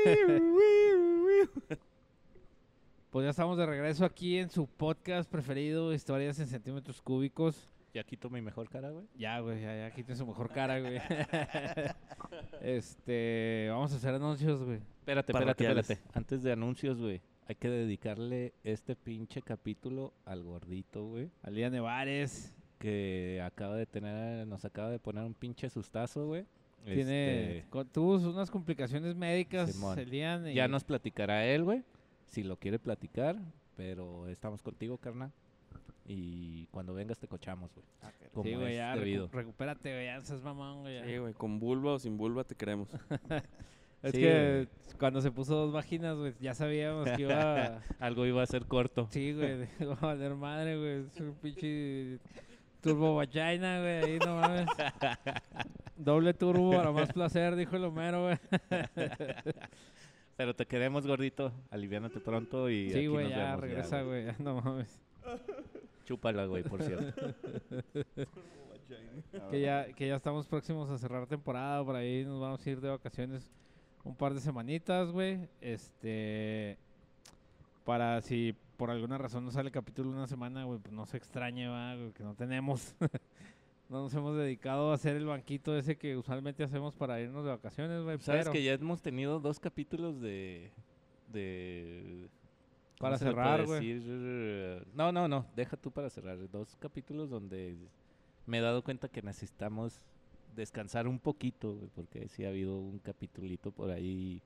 Pues ya estamos de regreso aquí en su podcast preferido, Historias en Centímetros Cúbicos. Ya quito mi mejor cara, güey. Ya, güey, ya, ya quiten su mejor cara, güey. este, vamos a hacer anuncios, güey. Espérate, espérate, espérate. Antes de anuncios, güey. Hay que dedicarle este pinche capítulo al gordito, güey. Alía Nevares Que acaba de tener, nos acaba de poner un pinche sustazo, güey. tiene, Este, tuvo unas complicaciones médicas, Simón. Elian. y- ya nos platicará él, güey. Si lo quiere platicar. Pero estamos contigo, carnal. Y cuando vengas te cochamos, güey. Como Sí, güey, es ya, recu- debido. recupérate, güey, ya seas mamón, güey. Sí, güey, con vulva o sin vulva te queremos. Es Sí, que cuando se puso dos vaginas, güey, ya sabíamos que iba... Algo iba a ser corto. Sí, güey, iba a valer madre, güey. Es un pinche turbo vagina, güey, ahí no mames. Doble turbo para más placer, dijo el Homero, güey. Pero te queremos, gordito. Aliviánate pronto y Sí, aquí güey, nos ya vemos regresa, güey, ya no mames. Chúpala, güey, por cierto. Que ya, que ya estamos próximos a cerrar temporada, por ahí nos vamos a ir de vacaciones un par de semanitas, güey. Este, para si por alguna razón no sale capítulo una semana, güey, pues no se extrañe, va, güey, que no tenemos. no nos hemos dedicado a hacer el banquito ese que usualmente hacemos para irnos de vacaciones, güey. Sabes pero que ya hemos tenido dos capítulos de. de ¿cómo Para cerrar, güey. No, no, no. Deja tú para cerrar. Dos capítulos donde me he dado cuenta que necesitamos descansar un poquito, güey, porque sí ha habido un capitulito por ahí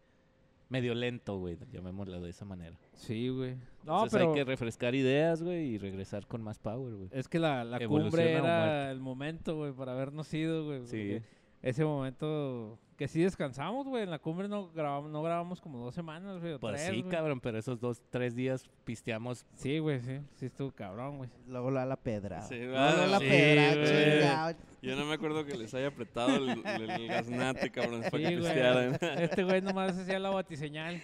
medio lento, güey, llamémoslo de esa manera. Sí, güey. No, Entonces pero hay que refrescar ideas, güey, y regresar con más power, güey. es que la, la cumbre era el momento, güey, para habernos ido, güey. Sí. Ese momento que sí descansamos, güey. En la cumbre no grabamos, no grabamos como dos semanas, güey. Pues tres, sí, cabrón, pero esos dos, tres días pisteamos. Sí, güey, sí. Sí estuvo cabrón, güey. Luego la la pedra. Sí, Luego la Sí, pedra. Yo no me acuerdo que les haya apretado el, el, el gaznate, cabrón, para Sí, que güey. pistearan. Este güey nomás hacía la batiseñal.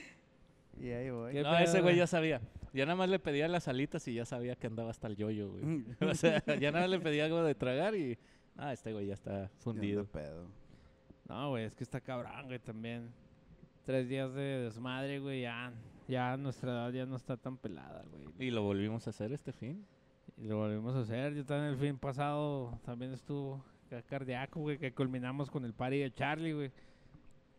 Y ahí voy. ¿Qué No, pedo, ese güey ya sabía. Ya nada más le pedía las alitas y ya sabía que andaba hasta el yoyo, güey. o sea, ya nada más le pedía algo de tragar y. Ah, este güey ya está fundido. Pedo. No, güey, es que está cabrón, güey, también. Tres días de desmadre, güey, ya. Ya nuestra edad ya no está tan pelada, güey. Y lo volvimos a hacer este fin. Y lo volvimos a hacer. Yo también el fin pasado también estuvo ca- cardíaco, güey, que culminamos con el party de Charlie, güey.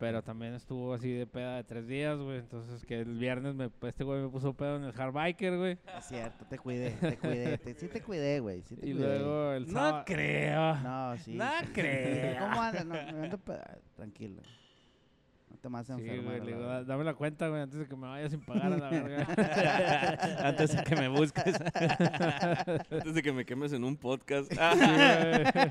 Pero también estuvo así de peda de tres días, güey. Entonces que el viernes me, este güey me puso pedo en el hard biker, güey. Es cierto, te cuidé, te cuidé. te- sí te cuidé, güey. Sí te Y cuidé. luego el No sábado... creo. No, sí. No sí. creo. ¿Cómo andas? No, me ando peda- Tranquilo. No te más Sí, enfermo. güey, le digo, "Da- dame la cuenta, güey, antes de que me vaya sin pagar a la verga. Antes de que me busques. Antes de que me quemes en un podcast. Sí, güey.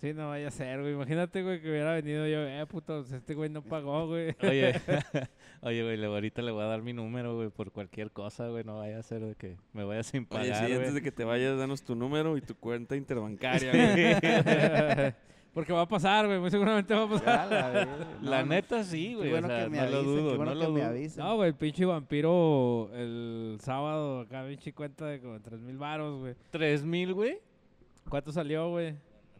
Sí, no vaya a ser, güey. Imagínate, güey, que hubiera venido yo, eh, puto, pues este güey no pagó, güey. Oye, oye, güey, ahorita le voy a dar mi número, güey, por cualquier cosa, güey. No vaya a ser de que me vaya sin Oye, pagar, sí, antes güey. de que te vayas, danos tu número y tu cuenta interbancaria, güey. Porque va a pasar, güey. Muy seguramente va a pasar. Ya, la. La No, neta sí, qué güey. bueno o sea, que me no lo dudo, qué bueno no que lo me dudo. No, güey, el pinche vampiro el sábado acá, pinche cuenta de como tres mil baros, güey. ¿Tres mil, güey? ¿Cuánto salió, güey?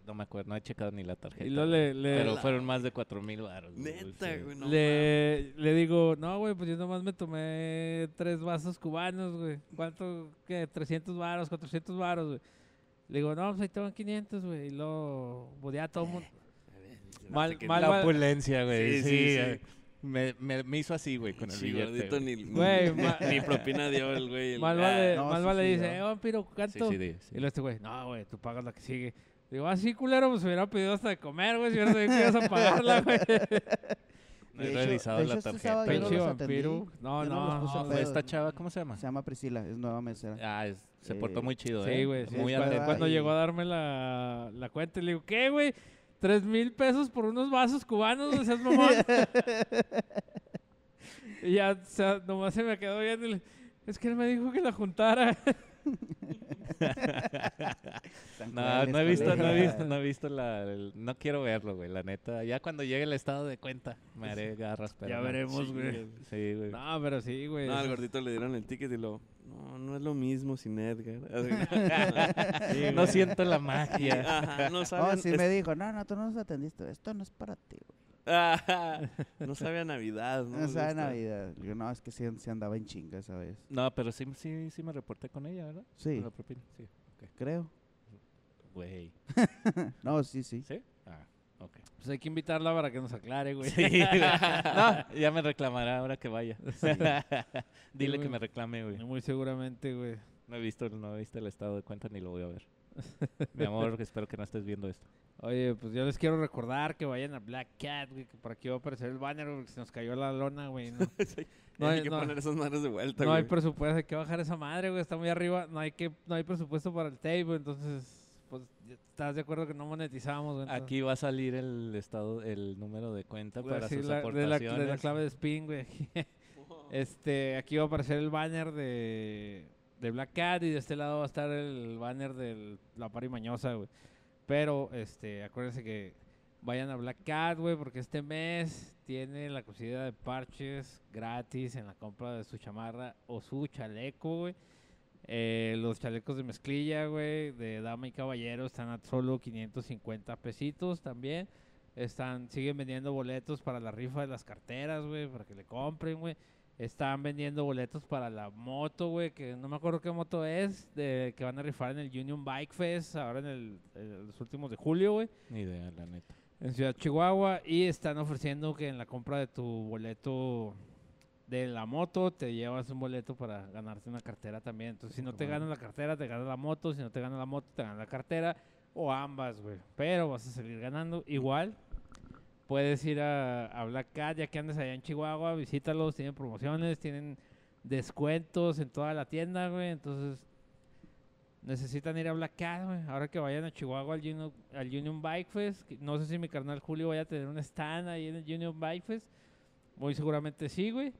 No me acuerdo, no he checado ni la tarjeta. Y luego güey. le, le, Pero fueron más de cuatro mil baros. güey, Neta, sí. güey. No, le, le digo, no, güey, pues yo nomás me tomé tres vasos cubanos, güey. ¿Cuánto? ¿Qué? 300 varos, 400 varos, güey. Le digo, no, pues ahí te van 500, güey. Y luego, pues ya todo el mundo... Mal- Hasta que- mal- La opulencia, güey. Sí, Sí, sí, sí. eh, Me, me, me hizo así, güey, con el Sí, billete. gordito, ni, Güey, ni propina dio el güey. Mal Ah, vale, no, mal vale dice, eh, vampiro, sí. Y luego este güey, no, güey, tú pagas la que sigue. Digo, ah, sí, culero, pues hubiera pedido hasta de comer, güey, si hubiera sabido que ibas a pagarla, güey. No he revisado la este tarjeta. no Pinche vampiro. No, esta chava, ¿cómo se llama? Se llama Priscila, es nueva mesera. Ah, es- se Eh, portó muy chido, ¿eh? Sí, güey. sí, Muy cuando, atenta. cuando y- llegó a darme la, la cuenta, le digo, ¿qué, güey? ¿Tres mil pesos por unos vasos cubanos? No seas mamón. y ya, o sea, nomás se me quedó viendo y le- es que él me dijo que la juntara. No, no he visto, no he visto, no he visto la... el- no quiero verlo, güey, la neta. Ya cuando llegue el estado de cuenta, me haré garras, pero ya no. veremos, sí, güey. Sí, güey. No, pero sí, güey. No, al gordito le dieron el ticket y lo. No, no es lo mismo sin Edgar. Sí, no siento la magia. Ajá, no No, sabe. sí me dijo, no, no, tú no nos atendiste, esto no es para ti, güey. no sabe a Navidad, ¿no? No sabe Gusta. Navidad. Digo, no, es que sí, sí andaba en chinga esa vez. No, pero sí, sí, sí me reporté con ella, ¿verdad? Sí, Con la propina, sí. creo. Güey. No, sí, sí. ¿Sí? Ah, ok. Pues hay que invitarla para que nos aclare, güey. Sí, güey. no, ya me reclamará ahora que vaya. Dile Sí, que me reclame, güey. Muy seguramente, güey. No he visto, no he visto el estado de cuenta ni lo voy a ver. Mi amor, espero que no estés viendo esto. Oye, pues yo les quiero recordar que vayan a Black Cat, güey, que por aquí va a aparecer el banner, güey, que se nos cayó la lona, güey. No, Sí, No hay hay- que no- poner esas madres de vuelta, no hay güey. presupuesto, hay que bajar esa madre, güey, está muy arriba. No hay que, no hay presupuesto para el güey, entonces, pues, ¿estás de acuerdo que no monetizamos, güey? Entonces, Aquí va a salir el estado, el número de cuenta a para decir sus la- de, la, aportaciones. de la clave de spin, güey. Este, aquí va a aparecer el banner de, de Black Cat y de este lado va a estar el banner de la pari mañosa, güey. Pero, este, acuérdense que vayan a Black Cat, güey, porque este mes tiene la cosida de parches gratis en la compra de su chamarra o su chaleco, güey. Eh, los chalecos de mezclilla, güey, de dama y caballero están a solo 550 pesitos también. Están, siguen vendiendo boletos para la rifa de las carteras, güey, para que le compren, güey. Están vendiendo boletos para la moto, güey, que no me acuerdo qué moto es, de, que van a rifar en el Union Bike Fest, ahora en el, en los últimos de julio, güey, Ni idea, la neta. en Ciudad Chihuahua. Y están ofreciendo que en la compra de tu boleto de la moto te llevas un boleto para ganarte una cartera también. Entonces, si no te ganas la cartera, te ganas la moto. Si no te ganas la moto, te ganas la cartera. O ambas, güey. Pero vas a salir ganando. Igual, puedes ir a, Black Cat, ya que andes allá en Chihuahua, visítalos. Tienen promociones, tienen descuentos en toda la tienda, güey. Entonces, necesitan ir a Black Cat, güey. Ahora que vayan a Chihuahua al Union, al Bike Fest. No sé si mi carnal Julio vaya a tener un stand ahí en el Union Bike Fest. Muy seguramente sí, güey.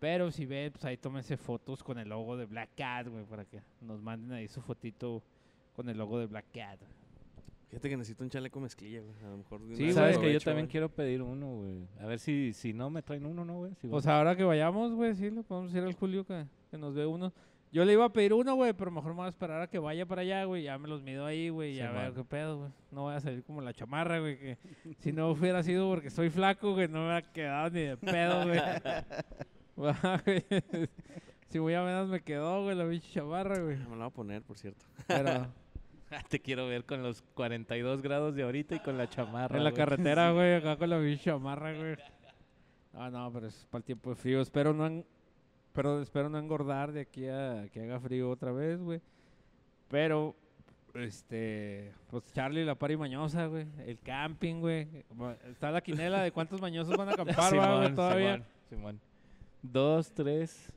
Pero si ven, pues ahí tómense fotos con el logo de Black Cat, güey, para que nos manden ahí su fotito con el logo de Black Cat. güey. Fíjate que necesito un chaleco mezclilla, güey. A lo mejor. de Sí, Sabes que yo también güey. quiero pedir uno, güey. A ver si, si no me traen uno, ¿no, güey? Si Pues ahora que vayamos, güey, sí, le podemos decir al Julio que, que nos dé uno. Yo le iba a pedir uno, güey, pero mejor me voy a esperar a que vaya para allá, güey. Ya me los mido ahí, güey, y ya Sí, veo qué pedo, güey. No voy a salir como la chamarra, güey, que si no hubiera sido porque soy flaco, güey, no me hubiera quedado ni de pedo, güey. Güey. Si muy a menos me quedó, güey, la pinche chamarra, güey. Me la voy a poner, por cierto. Pero Te quiero ver con los 42 grados de ahorita y con la chamarra. en la güey. carretera, güey, acá con la chamarra, güey. Ah, no, pero es para el tiempo de frío. Espero no, en- pero espero no engordar de aquí a que haga frío otra vez, güey. Pero, este, pues Charlie, la pari mañosa, güey. El camping, güey. Está la quinela de cuántos mañosos van a acampar, güey, todavía. Simón, Simón. Dos, tres.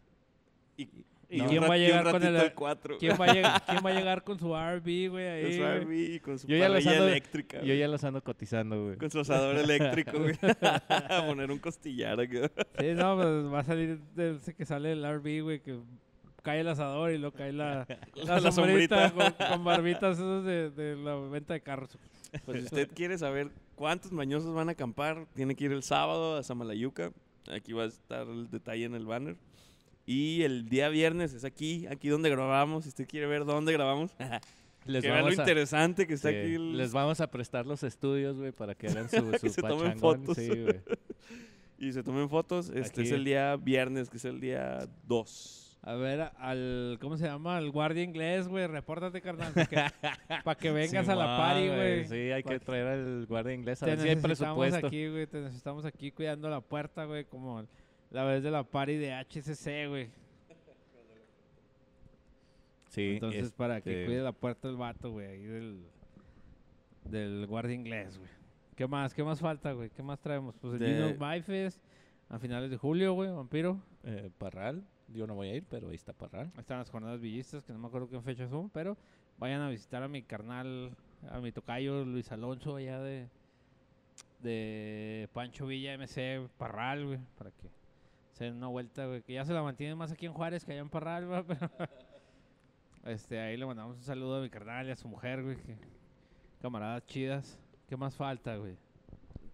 Y ¿Y quién va a llegar con el... cuatro. ¿Quién va, a llegar, ¿Quién va a llegar con su RV, güey? Ahí, Con su güey? RV y con su Yo ya ando- eléctrica. Yo güey. ya los ando cotizando, güey. Con su asador eléctrico, güey. a poner un costillar acá. Sí, no, pues va a salir de ese que sale el RV, güey, que cae el asador y luego cae la, la, La sombrita, sombrita. Con, con barbitas esos de, de la venta de carros. Pues si usted quiere saber cuántos mañosos van a acampar, tiene que ir el sábado a Samalayuca. Aquí va a estar el detalle en el banner. Y el día viernes es aquí, aquí donde grabamos. Si usted quiere ver dónde grabamos, Les que vea lo vamos, a, interesante que está sí, aquí. el- les vamos a prestar los estudios, güey, para que hagan su, Que su se tomen fotos. Sí. Y se tomen fotos. Este es el día viernes, que es el día 2. A ver, al, ¿cómo se llama? Al guardia inglés, güey, repórtate, carnal, para que, vengas a la party, güey. Sí, hay que traer al guardia inglés. A Te ver si hay presupuesto. aquí, güey, te necesitamos aquí cuidando la puerta, güey, como la vez de la party de HCC, güey. Sí, Entonces, para que este, cuide la puerta el vato, güey, ahí del, del guardia inglés, güey. ¿Qué más? ¿Qué más falta, güey? ¿Qué más traemos? Pues el De- Gino a finales de julio, güey, Vampiro. eh, Parral. Yo no voy a ir, pero ahí está Parral. Ahí están las jornadas villistas, que no me acuerdo qué fechas son, pero vayan a visitar a mi carnal, a mi tocayo Luis Alonso, allá de, de Pancho Villa MC Parral, güey, para que se den una vuelta, güey, que ya se la mantienen más aquí en Juárez que allá en Parral, pero este, ahí le mandamos un saludo a mi carnal y a su mujer, güey, que camaradas chidas. ¿Qué más falta, güey?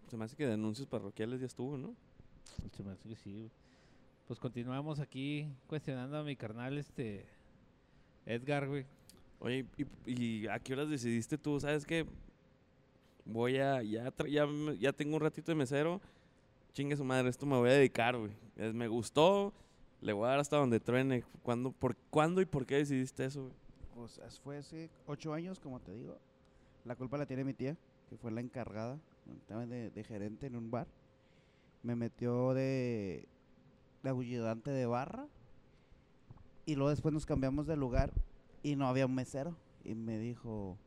Se me hace que de anuncios parroquiales ya estuvo, ¿no? Se me hace que sí, güey. Pues continuamos aquí cuestionando a mi carnal, este, Edgar, güey. Oye, ¿y, y a qué horas decidiste tú? ¿Sabes qué? Voy a. Ya, ya, ya tengo un ratito de mesero. Chingue su madre, esto me voy a dedicar, güey. Me gustó. Le voy a dar hasta donde truene. ¿Cuándo, por, ¿cuándo y por qué decidiste eso? Pues fue hace ocho años, como te digo. La culpa la tiene mi tía, que fue la encargada, estaba de, gerente en un bar. Me metió de, de de barra. Y luego después nos cambiamos de lugar y no había un mesero. Y me dijo,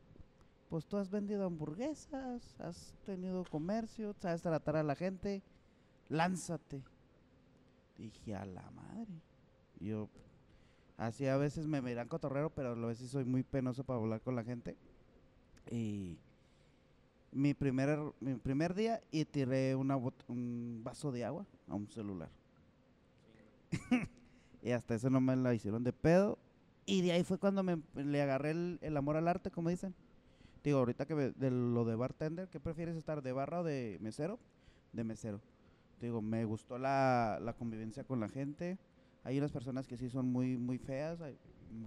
pues tú has vendido hamburguesas, has tenido comercio, sabes tratar a la gente, lánzate. Dije, a la madre. Yo, Así a veces me miran cotorrero, pero a veces soy muy penoso para hablar con la gente. Y mi primer, mi primer día y tiré una un vaso de agua a un celular. y hasta eso no me la hicieron de pedo. Y de ahí fue cuando me, le agarré el, amor al arte, como dicen. Digo, ahorita que de lo de bartender, ¿qué prefieres estar, de barra o de mesero? De mesero. Digo, me gustó la, la convivencia con la gente. Hay unas personas que sí son muy, muy feas, hay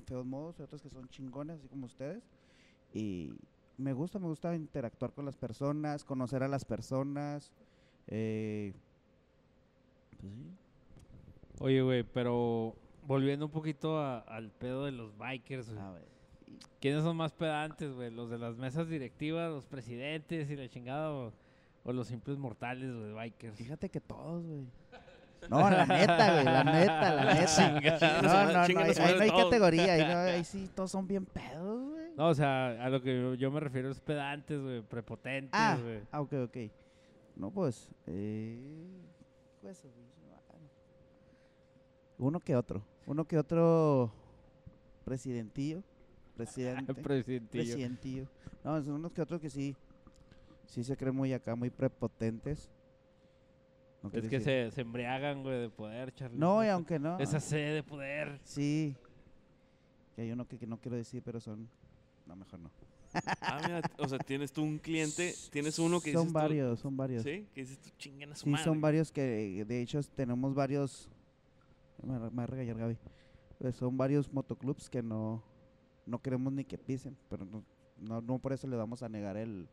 feos modos, y otras que son chingones, así como ustedes. Y me gusta, me gusta interactuar con las personas, conocer a las personas. eh, pues sí. Oye, güey, pero volviendo un poquito a- al pedo de los bikers, güey. A ver, ¿Quiénes son más pedantes, güey? ¿Los de las mesas directivas, los presidentes y la chingada o los simples mortales, güey, bikers? fíjate que todos, güey. No, la neta, güey, la neta, la neta. No, no, no, ahí, no hay categoría, ahí, no- ahí sí todos son bien pedos, güey. No, o sea, a lo que yo, me refiero es pedantes, güey, prepotentes, Ah, güey. ah, ok, ok. No, pues, eh, pues, uno que otro, uno que otro presidentillo, presidente, Presidentillo. presidentillo. No, son unos que otros que sí, sí se creen muy acá, muy prepotentes. No Es que se, se embriagan, güey, de poder, Charlie. No, y aunque no. Esa sed de poder. Sí. Que hay uno que, que no quiero decir, pero son... No, mejor no. Ah, mira, o sea, tienes tú un cliente, tienes uno que Son dices tú- varios, son varios. Sí, que dices tú chinguen a su Sí, madre. son varios que de hecho tenemos varios. Me va me va a regañar Gaby. Pues son varios motoclubs que no, no queremos ni que pisen, pero no, no, no por eso le vamos a negar el,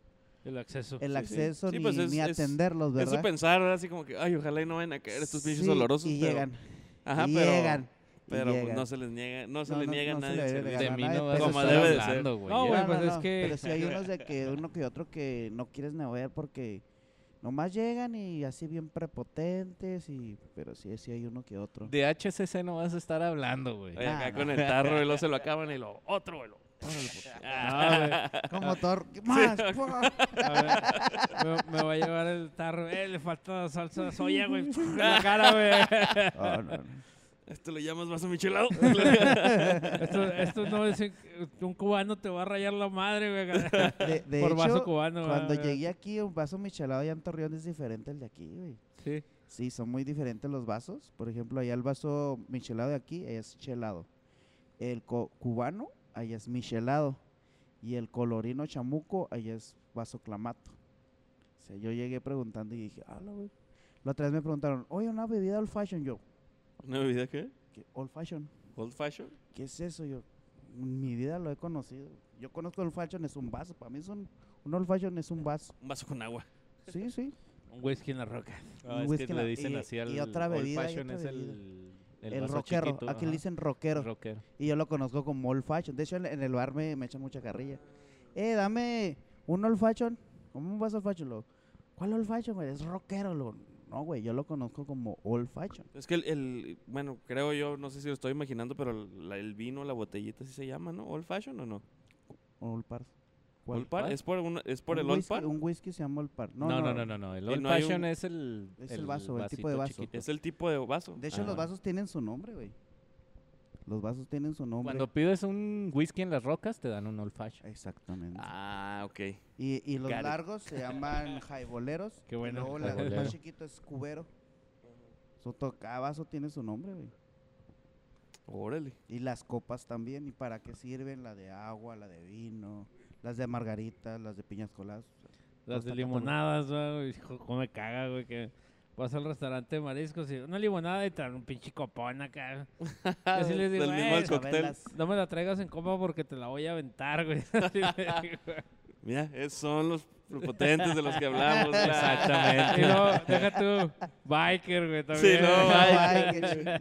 El acceso. el sí. acceso Sí, ni, pues es- ni es- atenderlos, Eso ¿verdad? pensar, así como que, ay, ojalá y no vayan a caer estos pinches Sí, olorosos. Y pero, llegan. Ajá, y pero, llegan. pero pues, no se les niega, no se No, le no- niega no a se nadie. servicio. De mí no vas como estar debe de ser. güey. No, güey, No, pues no, es que- Pero sí hay unos de que uno que otro que no quieres negar porque nomás llegan y así bien prepotentes y pero sí sí hay uno que otro. De HCC no vas a estar hablando, güey. Oye, acá Ah, con el tarro y luego se lo acaban y lo otro, güey. lo-. Ah, güey. Como Thor, ¿qué más? A ver, me, me va a llevar el tarro. Eh, le falta salsa de soya, güey. En la cara, güey. Oh, no, no. ¿Esto lo llamas vaso michelado? Esto, esto no es... Un cubano te va a rayar la madre, güey. De, de Por vaso hecho, cubano. cuando güey. llegué aquí, un vaso michelado allá en Torreón es diferente al de aquí, güey. Sí. Sí, son muy diferentes los vasos. Por ejemplo, allá el vaso michelado de aquí allá es chelado. El cubano, allá es michelado. Y el colorino chamuco, allá es vaso clamato. O sea, yo llegué preguntando y dije, ah, güey. La otra vez me preguntaron, oye, una bebida old fashion. Yo, ¿Una bebida qué? ¿qué? Old fashion. ¿Old fashion? ¿Qué es eso? Yo, en mi vida lo he conocido. Yo conozco old fashion, es un vaso. Para mí es un, un old fashion es un vaso. Un vaso con agua. Sí, sí. Un whisky en la roca. Ah, Un es whisky que en le la- dicen y- así al y otra old bebida, y fashion otra es bebida. el, El, rockero. chiquito, Aquí le dicen rockero. rockero. Y yo lo conozco como old fashion. De hecho, en, en el bar me, me echan mucha carrilla. Eh, dame un old fashion. ¿Cómo un vaso old fashion? Lo, ¿Cuál old fashion, güey? Es rockero. Lo, no, güey, yo lo conozco como old fashion. Es que el, el- bueno, creo yo, no sé si lo estoy imaginando, pero el, la- el vino, la botellita así se llama, ¿no? ¿Old fashion o no? Old par. ¿Cuál? ¿Old? ¿Es por, una- es por Un el old? Un whisky se llama old. No, No, no, no, no, no. El Y old no hay fashion un- es el Es el vaso, el tipo de vaso. chiquito. Es el tipo de vaso. De hecho, los Ajá. vasos tienen su nombre, güey. Los vasos tienen su nombre. Cuando pides un whisky en las rocas, te dan un old fashion. Exactamente. Ah, ok. Y, y los Got it. largos se llaman jaiboleros. Qué bueno. Y luego la- el más chiquito es cubero. So, cada vaso tiene su nombre, güey. Órale. Y las copas también. ¿Y para qué sirven? La de agua, la de vino, las de margarita, las de piñas coladas. Las de limonadas, güey. Hijo, cómo me caga, güey, que vas al restaurante de mariscos y una limonada y dan un pinche copón acá. Yo sí les digo, "Eh, al cóctel. Chabelas. No me la traigas en copa porque te la voy a aventar, güey. Así. Mira, esos son los prepotentes de los que hablamos. claro. Exactamente. y luego, deja tú, biker, güey, también. Sí, no,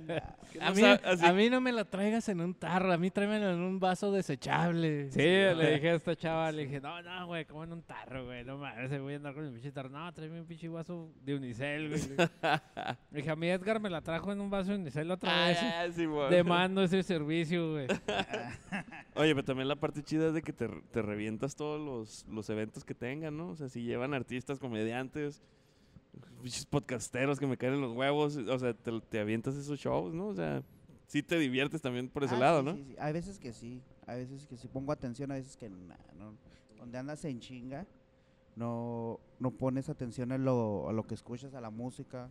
que A mí, a mí no me la traigas en un tarro, a mí tráemela en un vaso desechable. Sí, le dije a esta chava, le dije, no, no, güey, como en un tarro, güey, no mames, voy a andar con mi pinche tarro. No, tráeme un pinche vaso de unicel, güey. Le dije, a mí Edgar me la trajo en un vaso de unicel otra Ah, vez. ya, sí, mo. Demando ese servicio, güey. Oye, pero también la parte chida es de que te, te revientas todos los, los eventos que tengan, ¿no? O sea, si llevan artistas, comediantes, podcasteros que me caen en los huevos, o sea, te, te avientas esos shows, ¿no? O sea, sí te diviertes también por ese Ah, lado, sí, ¿no? sí, sí. Hay veces que sí, hay veces que sí pongo atención, a veces que nah, no. Donde andas en chinga, no, no pones atención a lo, a lo que escuchas, a la música,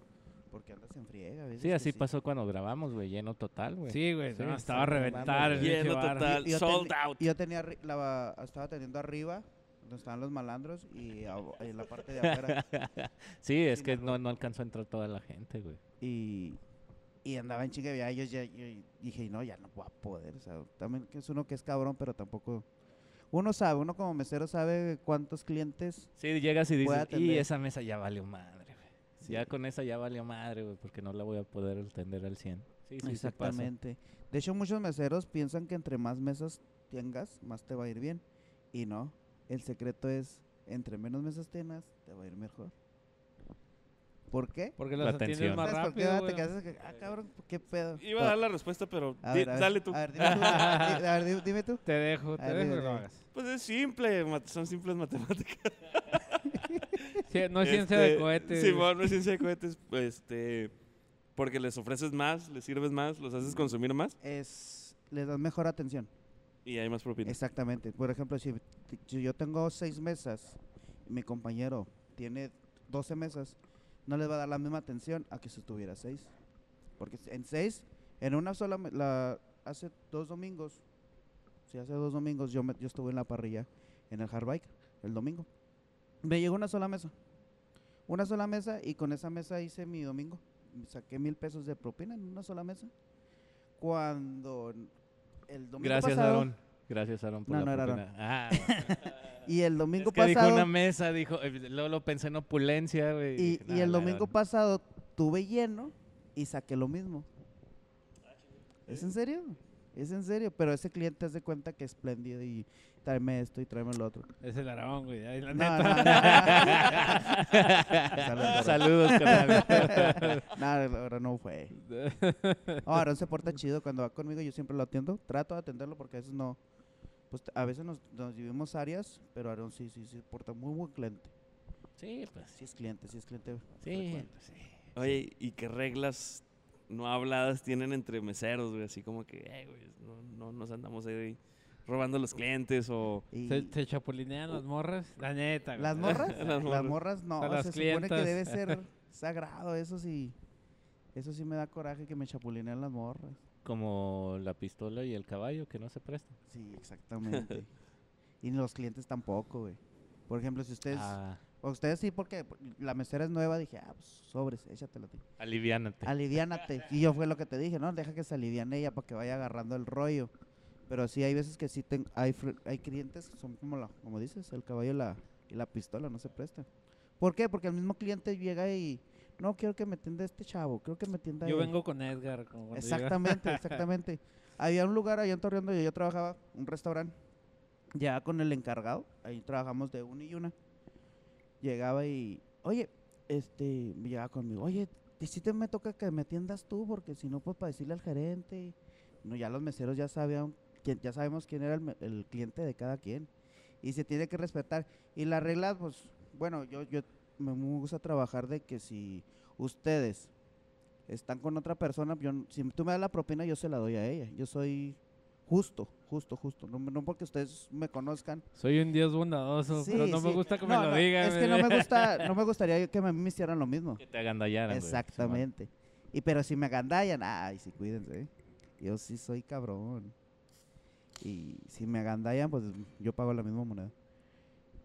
porque andas en friega. A veces Sí, así pasó cuando grabamos, güey, lleno total, güey. Sí, güey, Sí, no, sí, estaba a reventar Lleno total, yo sold ten- out. Y yo tenía, la, estaba teniendo arriba, donde estaban los malandros, y a- en la parte de afuera. Sí, es que no, no alcanzó a entrar toda la gente, güey. y, y andaba en chinga, y ya ellos ya, yo dije, no, ya no voy a poder, o sea, también que es uno que es cabrón, pero tampoco, uno sabe, uno como mesero sabe cuántos clientes, Sí, llegas y dices, y esa mesa ya valió madre, güey. Sí. Ya con esa ya valió madre, güey, porque no la voy a poder atender al 100. Sí, exactamente. De hecho, muchos meseros piensan que entre más mesas tengas, más te va a ir bien, y no, el secreto es, entre menos mesas tengas, te va a ir mejor. ¿Por qué? Porque La las atiendes atención. más ¿Sabes por qué rápido, te que, ah, cabrón, qué pedo. Iba a dar la respuesta, pero A di- ver, a ver, dale tú. A ver, dime tú. a ver, dime tú. Te dejo, te dejo dime, que lo dime. hagas. Pues es simple, son simples matemáticas. Sí, no es ciencia de Este, cohetes. Sí, bueno, no es ciencia de cohetes, este, porque les ofreces más, les sirves más, los haces consumir más Es, le das mejor atención. Y hay más propina. Exactamente. Por ejemplo, si, si yo tengo seis mesas, y mi compañero tiene 12 mesas, no les va a dar la misma atención a que si tuviera seis. Porque en seis, en una sola, la, hace dos domingos, sí, hace dos domingos yo, yo estuve en la parrilla, en el hard bike, el domingo. Me llegó una sola mesa. Una sola mesa y con esa mesa hice mi domingo. Saqué mil pesos de propina en una sola mesa. Cuando el domingo Gracias, pasado, Aarón. Gracias, Aarón, por No, la no era propina. Ah, Y el domingo es que dijo pasado. una mesa, dijo, eh, luego lo pensé en opulencia, güey. y, dije, y "Nah, el domingo Aarón". pasado tuve lleno y saqué lo mismo. ¿Es en serio? Es en serio. Pero ese cliente hace cuenta que es espléndido y tráeme esto y tráeme lo otro. Es el Aragón, güey. Ahí la No, neta. no, no. Saludos, Saludos, carnal. No, ahora no fue. No, Aaron se porta chido cuando va conmigo, yo siempre lo atiendo. Trato de atenderlo porque a veces no. Pues a veces nos, nos dividimos áreas, pero Aaron sí, sí, sí, porta muy buen cliente. Sí, pues. Sí es cliente, sí es cliente. Sí, pues sí. Oye, ¿y qué reglas no habladas tienen entre meseros, güey. Así como que, eh, güey, no, no nos andamos ahí robando a los clientes o... Y ¿Se, se chapulinean las morras? La neta, güey. las morras, Las las morras. morras, no, A las se supone que debe ser sagrado, eso sí. Eso sí me da coraje que me chapulinean las morras. Como la pistola y el caballo que no se prestan. Sí, exactamente. y los clientes tampoco, güey. Por ejemplo, si ustedes, Ah, o ustedes sí, porque la mesera es nueva, dije, ah, pues sobres, échatela a ti. aliviánate. Aliviánate. Y yo fue lo que te dije, ¿no? Deja que se aliviane ella para que vaya agarrando el rollo. Pero sí, hay veces que sí ten- hay, hay clientes que son como, la, como dices, el caballo y la, y la pistola, no se prestan. ¿Por qué? Porque el mismo cliente llega y, no, quiero que me atienda este chavo, creo que me atienda Yo él". vengo con Edgar. como cuando llega. Exactamente, exactamente. Había un lugar allá en Torreón donde yo trabajaba, un restaurante. Llegaba con el encargado, ahí trabajamos de una y una. Llegaba y, oye, este, me llegaba conmigo, oye, si te me toca que me atiendas tú, porque si no, pues para decirle al gerente. No, ya los meseros ya sabían, quién- ya sabemos quién era el, me- el cliente de cada quien. Y se tiene que respetar. Y la regla, pues, bueno, yo, yo me gusta trabajar de que si ustedes están con otra persona, yo, si tú me das la propina, yo se la doy a ella. Yo soy justo, justo, justo. No, no porque ustedes me conozcan. Soy un dios bondadoso, pero Sí, no me sí. gusta que No, me lo no, digan. Es que no me gusta, no me gustaría que me, me hicieran lo mismo. Que te agandallaran. Exactamente. Y pero si me agandallan, ay, sí, cuídense. ¿eh? Yo sí soy cabrón. Y si me agandallan, pues yo pago la misma moneda.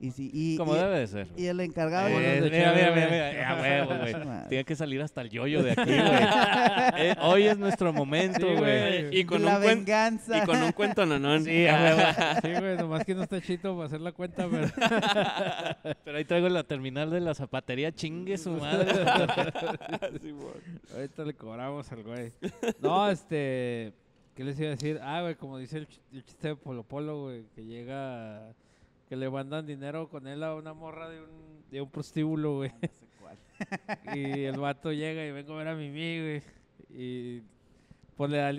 Y si y, Como y- debe de ser. y el encargado Eh, de mira, mira, mira, mira, a huevo, güey. Tiene que salir hasta el yoyo de aquí, güey. Eh, hoy es nuestro momento, Sí, güey. güey. Y con, la un venganza. y con un cuento nanón. Sí, a huevo. Sí, güey, nomás que no está chito para hacer la cuenta, pero Pero ahí traigo la terminal de la zapatería, chingue su madre. Sí, ahorita le cobramos al güey. No, este, ¿qué les iba a decir? Ah, güey, como dice el, ch- el chiste de Polo Polo, güey, que llega, que le mandan dinero con él a una morra de un, de un prostíbulo, güey. No sé cuál. Y el vato llega y vengo a ver a Mimi, güey. Y pues le da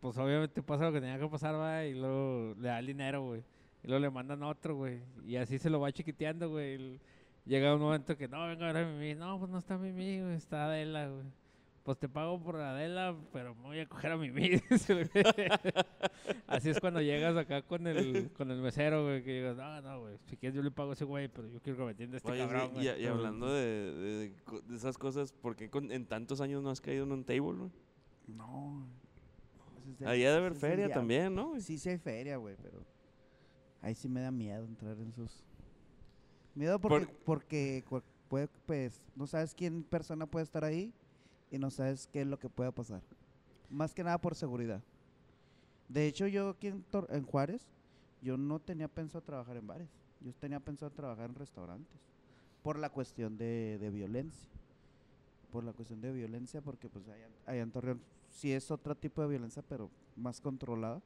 pues obviamente pasa lo que tenía que pasar, va, y luego le da el dinero, güey. Y luego le mandan otro, güey. Y así se lo va chiquiteando, güey. Llega un momento que no, vengo a ver a Mimi. No, pues no está Mimi, güey, está Adela, güey. Pues te pago por Adela, pero me voy a coger a el güey. Así es cuando llegas acá con el, con el mesero, güey, que digas, no, no, güey, si quieres yo le pago a ese güey, pero yo quiero que me este Oye, cabrón, y, güey". y hablando de, de- esas cosas, ¿por qué con- en tantos años no has caído en un table, güey? No. De- Ahí ha de haber feria también, ¿no? güey? Sí, sí hay feria, güey, pero ahí sí me da miedo entrar en sus... Miedo porque, porque puede, pues, no sabes quién persona puede estar ahí y no sabes qué es lo que pueda pasar. Más que nada por seguridad. De hecho, yo aquí en, Tor- en Juárez, yo no tenía pensado trabajar en bares. Yo tenía pensado trabajar en restaurantes. Por la cuestión de, de violencia. Por la cuestión de violencia, porque pues allá, allá en Torreón sí es otro tipo de violencia, pero más controlada.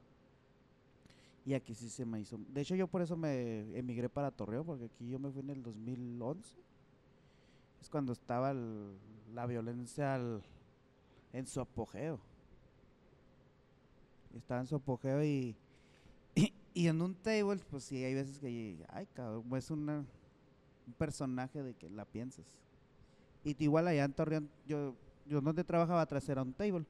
Y aquí sí se me hizo. De hecho, yo por eso me emigré para Torreón, porque aquí yo me fui en el 2011. Es cuando estaba el- la violencia al- en su apogeo. Estaba en su apogeo y, y, en un table, pues sí, hay veces que, ay, cabrón, es una, un personaje de que la piensas. Y igual allá en Torreón, yo, yo donde trabajaba atrás era un table.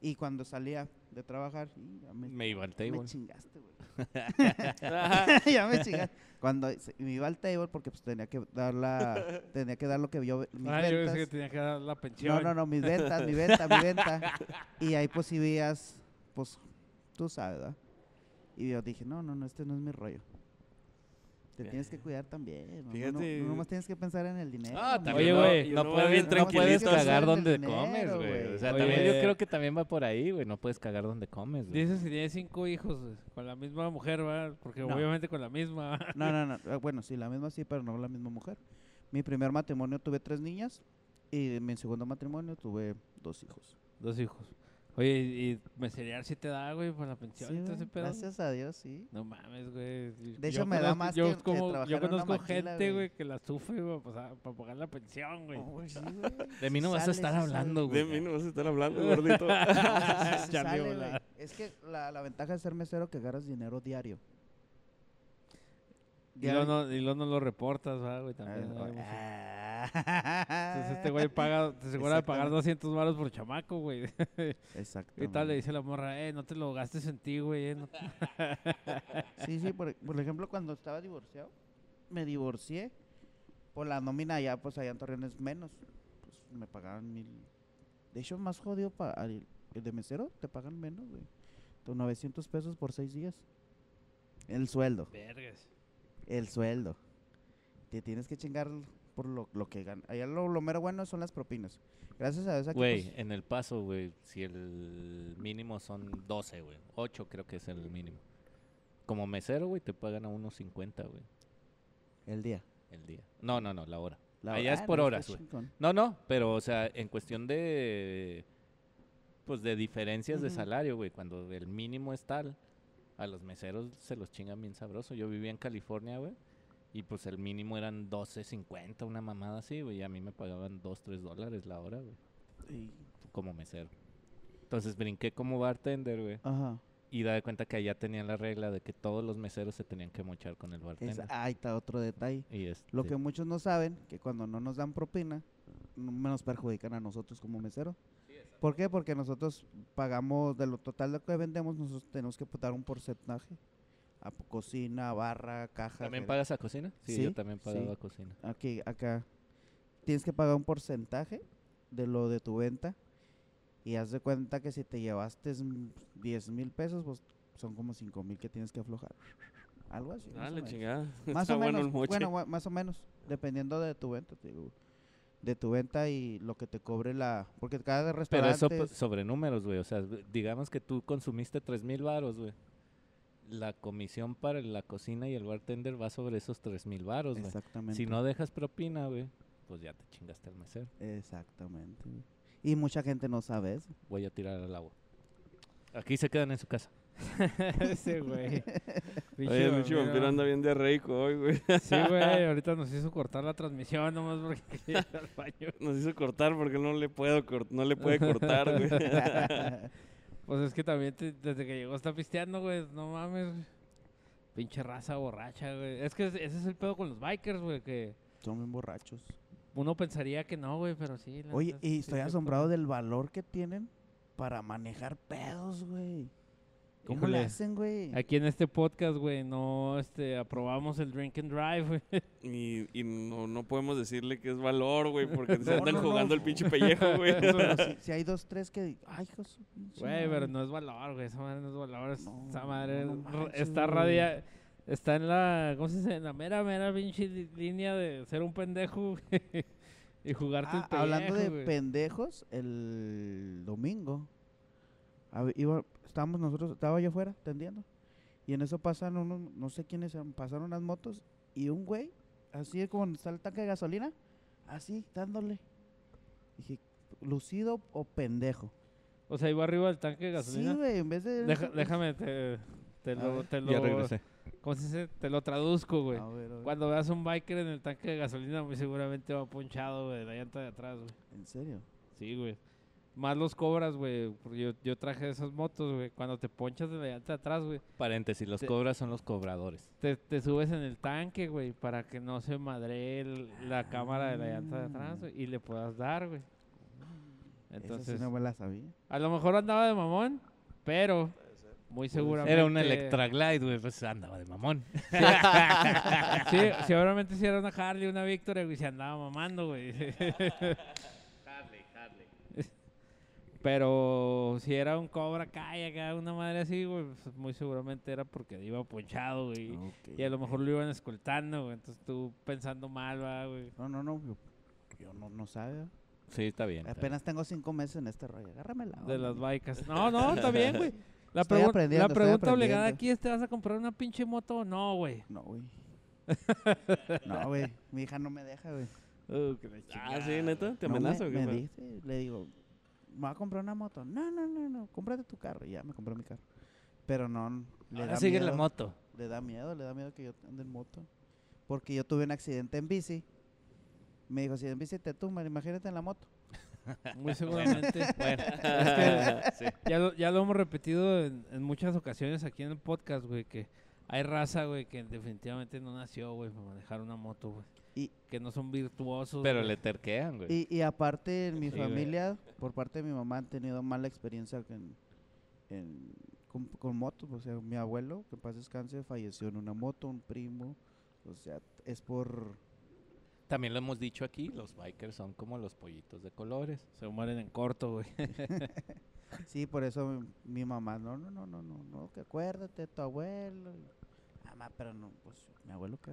Y cuando salía de trabajar, y ya me, Me iba al me table. chingaste, güey. ya me chingaste. Cuando se- me iba al table porque pues tenía que dar la, tenía que dar lo que vio mis Ah, yo ventas. pensé que tenía que dar la pensión. No, no, no, mis ventas, mi venta, mi venta. Y ahí pues si veías, pues tú sabes, ¿verdad? Y yo dije, no, no, no, este no es mi rollo. Te tienes que cuidar también. No, no, no, Fíjate. no nomás tienes que pensar en el dinero. Ah, también Oye, güey, no, puedes, bien no puedes cagar donde comes, güey. O sea, Oye. también yo creo que también va por ahí, güey. No puedes cagar donde comes, güey. Dices que tienes cinco hijos con la misma mujer, ¿va? Porque No. obviamente con la misma. No, no, no. eh, Bueno, sí, la misma sí, pero no la misma mujer. Mi primer matrimonio tuve tres niñas y en mi segundo matrimonio tuve dos hijos. Dos hijos. Oye, ¿y y meserear si te da, güey, por la pensión Sí, y todo güey, ese pedo? gracias a Dios, sí. No mames, güey. De hecho, me da más yo que- que como, trabajar Yo en una conozco maquila, gente, güey. que la sufre, güey, para, para pagar la pensión, güey. Oh, sí, güey. De mí Sí no vas a estar sí hablando, De güey. mí no vas a estar hablando, gordito. Sí, sí sale. Es que la, la ventaja de ser mesero que agarras dinero diario. Y luego no, y luego no lo reportas, ¿va, güey, también. ah, Entonces este güey paga, te asegura de pagar Exactamente. 200 baros por chamaco, güey. Exacto. Y tal le dice la morra, eh, no te lo gastes en ti, güey. eh, no te-". Sí, sí, por, por ejemplo, cuando estaba divorciado, me divorcié. Por la nómina allá, pues allá en Torreón es menos. Pues me pagaban mil. De hecho, más jodido para el, el de mesero, te pagan menos, güey. Tus 900 pesos por seis días. El sueldo, Vergas. el sueldo. Te tienes que chingar por lo, lo que ganas. Allá lo, lo mero bueno son las propinas. Gracias a aquí, Güey, pues, en el paso, güey, si el mínimo son 12, güey. 8 creo que es el mínimo. Como mesero, güey, te pagan a unos 50, güey, el día. el día. No, no, no, la hora. La Allá es ah, por no, horas, güey. No, no, pero, o sea, en cuestión de. Pues de diferencias de salario, güey. Cuando el mínimo es tal, a los meseros se los chingan bien sabroso. Yo vivía en California, güey. Y pues el mínimo eran 12.50, una mamada así, güey. Y a mí me pagaban 2, 3 dólares la hora, güey. Y- Como mesero. Entonces brinqué como bartender, güey. Ajá. Y da de cuenta que allá tenían la regla de que todos los meseros se tenían que mochar con el Es- bartender. ahí está otro detalle. Y este, Lo que muchos no saben, que cuando no nos dan propina, no nos perjudican a nosotros como mesero. ¿Por qué? Porque nosotros pagamos de lo total de lo que vendemos, nosotros tenemos que dar un porcentaje. A cocina, barra, caja. ¿También pagas a cocina? Sí, Sí, yo también sí. pagaba a cocina. Aquí, acá. Tienes que pagar un porcentaje de lo de tu venta. Y haz de cuenta que si te llevaste mm, 10 mil pesos, pues son como 5 mil que tienes que aflojar. Algo así. más Ah, o la menos. chingada. Más Está o bueno menos. Bueno, más o menos. Dependiendo de tu venta, te digo. De tu venta y lo que te cobre la. Porque cada Pero restaurante. eso pues, es- sobre números, güey. O sea, digamos que tú consumiste tres mil varos, güey. La comisión para la cocina y el bartender va sobre esos tres mil varos, güey. Exactamente. Si no dejas propina, güey, pues ya te chingaste al mesero. Exactamente. Y mucha gente no sabe eso. Voy a tirar al agua. Aquí se quedan en su casa. Ese güey. Oye, el pinche vampiro anda bien diarreico hoy, güey. Sí, güey, ahorita nos hizo cortar la transmisión nomás porque quería ir al baño. Nos hizo cortar porque no le puedo cort- no le puede cortar, güey. Pues es que también te- desde que llegó está pisteando, güey. No mames, güey. Pinche raza borracha, güey. Es que ese es el pedo con los bikers, güey, que Son bien borrachos. uno pensaría que no, güey, pero sí. Oye, y estoy asombrado del valor que tienen para manejar pedos, güey. ¿Cómo le Híjole, hacen, güey? Aquí en este podcast, güey, no este, aprobamos el drink and drive, güey. Y, y no, no podemos decirle que es valor, güey, porque se andan no, no. jugando el pinche pellejo, güey. Si, si hay dos, tres que. Ay, hijo de su pinche Güey, pero no es valor, güey. Esa madre no es valor. es- No, esa madre manches, está güey. radia... Está en la... ¿Cómo se dice? En la mera, mera pinche línea de ser un pendejo, güey. y jugarte Ah, el pellejo, hablando de güey. pendejos, el domingo iba, estábamos nosotros, estaba yo afuera atendiendo. Y en eso pasan unos, no sé quiénes eran, pasaron unas motos y un güey, así como donde está el tanque de gasolina, así dándole. Dije, ¿lucido o pendejo? O sea, iba arriba del tanque de Sí, gasolina. güey, en vez de. Deja- déjame, te, te lo, te Ya lo, regresé. ¿cómo se dice? Te lo traduzco, güey. A ver, a ver. Cuando veas un biker en el tanque de gasolina, muy seguramente va ponchado, güey, de la llanta de atrás, güey. ¿En serio? Sí, güey. Más los cobras, güey. porque Yo, yo traje esas motos, güey. Cuando te ponchas de la llanta de atrás, güey. Paréntesis, los Te- cobras son los cobradores. Te, te subes en el tanque, güey, para que no se madre el- la cámara de la llanta de atrás, güey, y le puedas dar, güey. Entonces. No me la sabía. a lo mejor andaba de mamón, pero muy seguramente... Era un Electra Glide, güey, pues andaba de mamón. Sí, seguramente si era una Harley, una Victoria, güey, se andaba mamando, güey. Pero si era un Cobra Kai acá, una madre así, güey, pues muy seguramente era porque iba ponchado, güey. Y a lo mejor lo iban escoltando, güey. Entonces tú pensando mal, va, güey. No, no, no. Yo, yo no, no sabe. Sí, está bien. está. Apenas tengo cinco meses en este rollo. Agárramela. De las bicas. No, no, está bien, güey. La, aprendiendo, la pregunta obligada aquí es, ¿te vas a comprar una pinche moto o no, güey? No, güey. no, güey. Mi hija no me deja, güey. Uh, Ah, sí, neta, te No, amenazo, me, güey. me dice, le digo, me voy a comprar una moto. No, no, no, no. Cómprate tu carro. Y ya me compré mi carro. Pero no, le Ahora da sigue miedo. la moto. Le da miedo, le da miedo que yo ande en moto. Porque yo tuve un accidente en bici. Me dijo, si en bici te tumban, imagínate en la moto. Muy seguramente. Bueno, sí. ya, lo, ya lo hemos repetido en, en muchas ocasiones aquí en el podcast, güey, que hay raza, güey, que definitivamente no nació, güey, para manejar una moto, güey. Y- que no son virtuosos. Pero güey. le terquean, güey. Y, y aparte, en mi Sí, güey. familia, por parte de mi mamá, han tenido mala experiencia en, en- con, con motos. O sea, mi abuelo, que en paz descanse, falleció en una moto, un primo. O sea, es por... También lo hemos dicho aquí, los bikers son como los pollitos de colores. Se mueren en corto, güey. Sí, por eso mi, mi mamá, no, no, no, no, no, no, que acuérdate de tu abuelo. Mamá, pero no, pues, mi abuelo qué.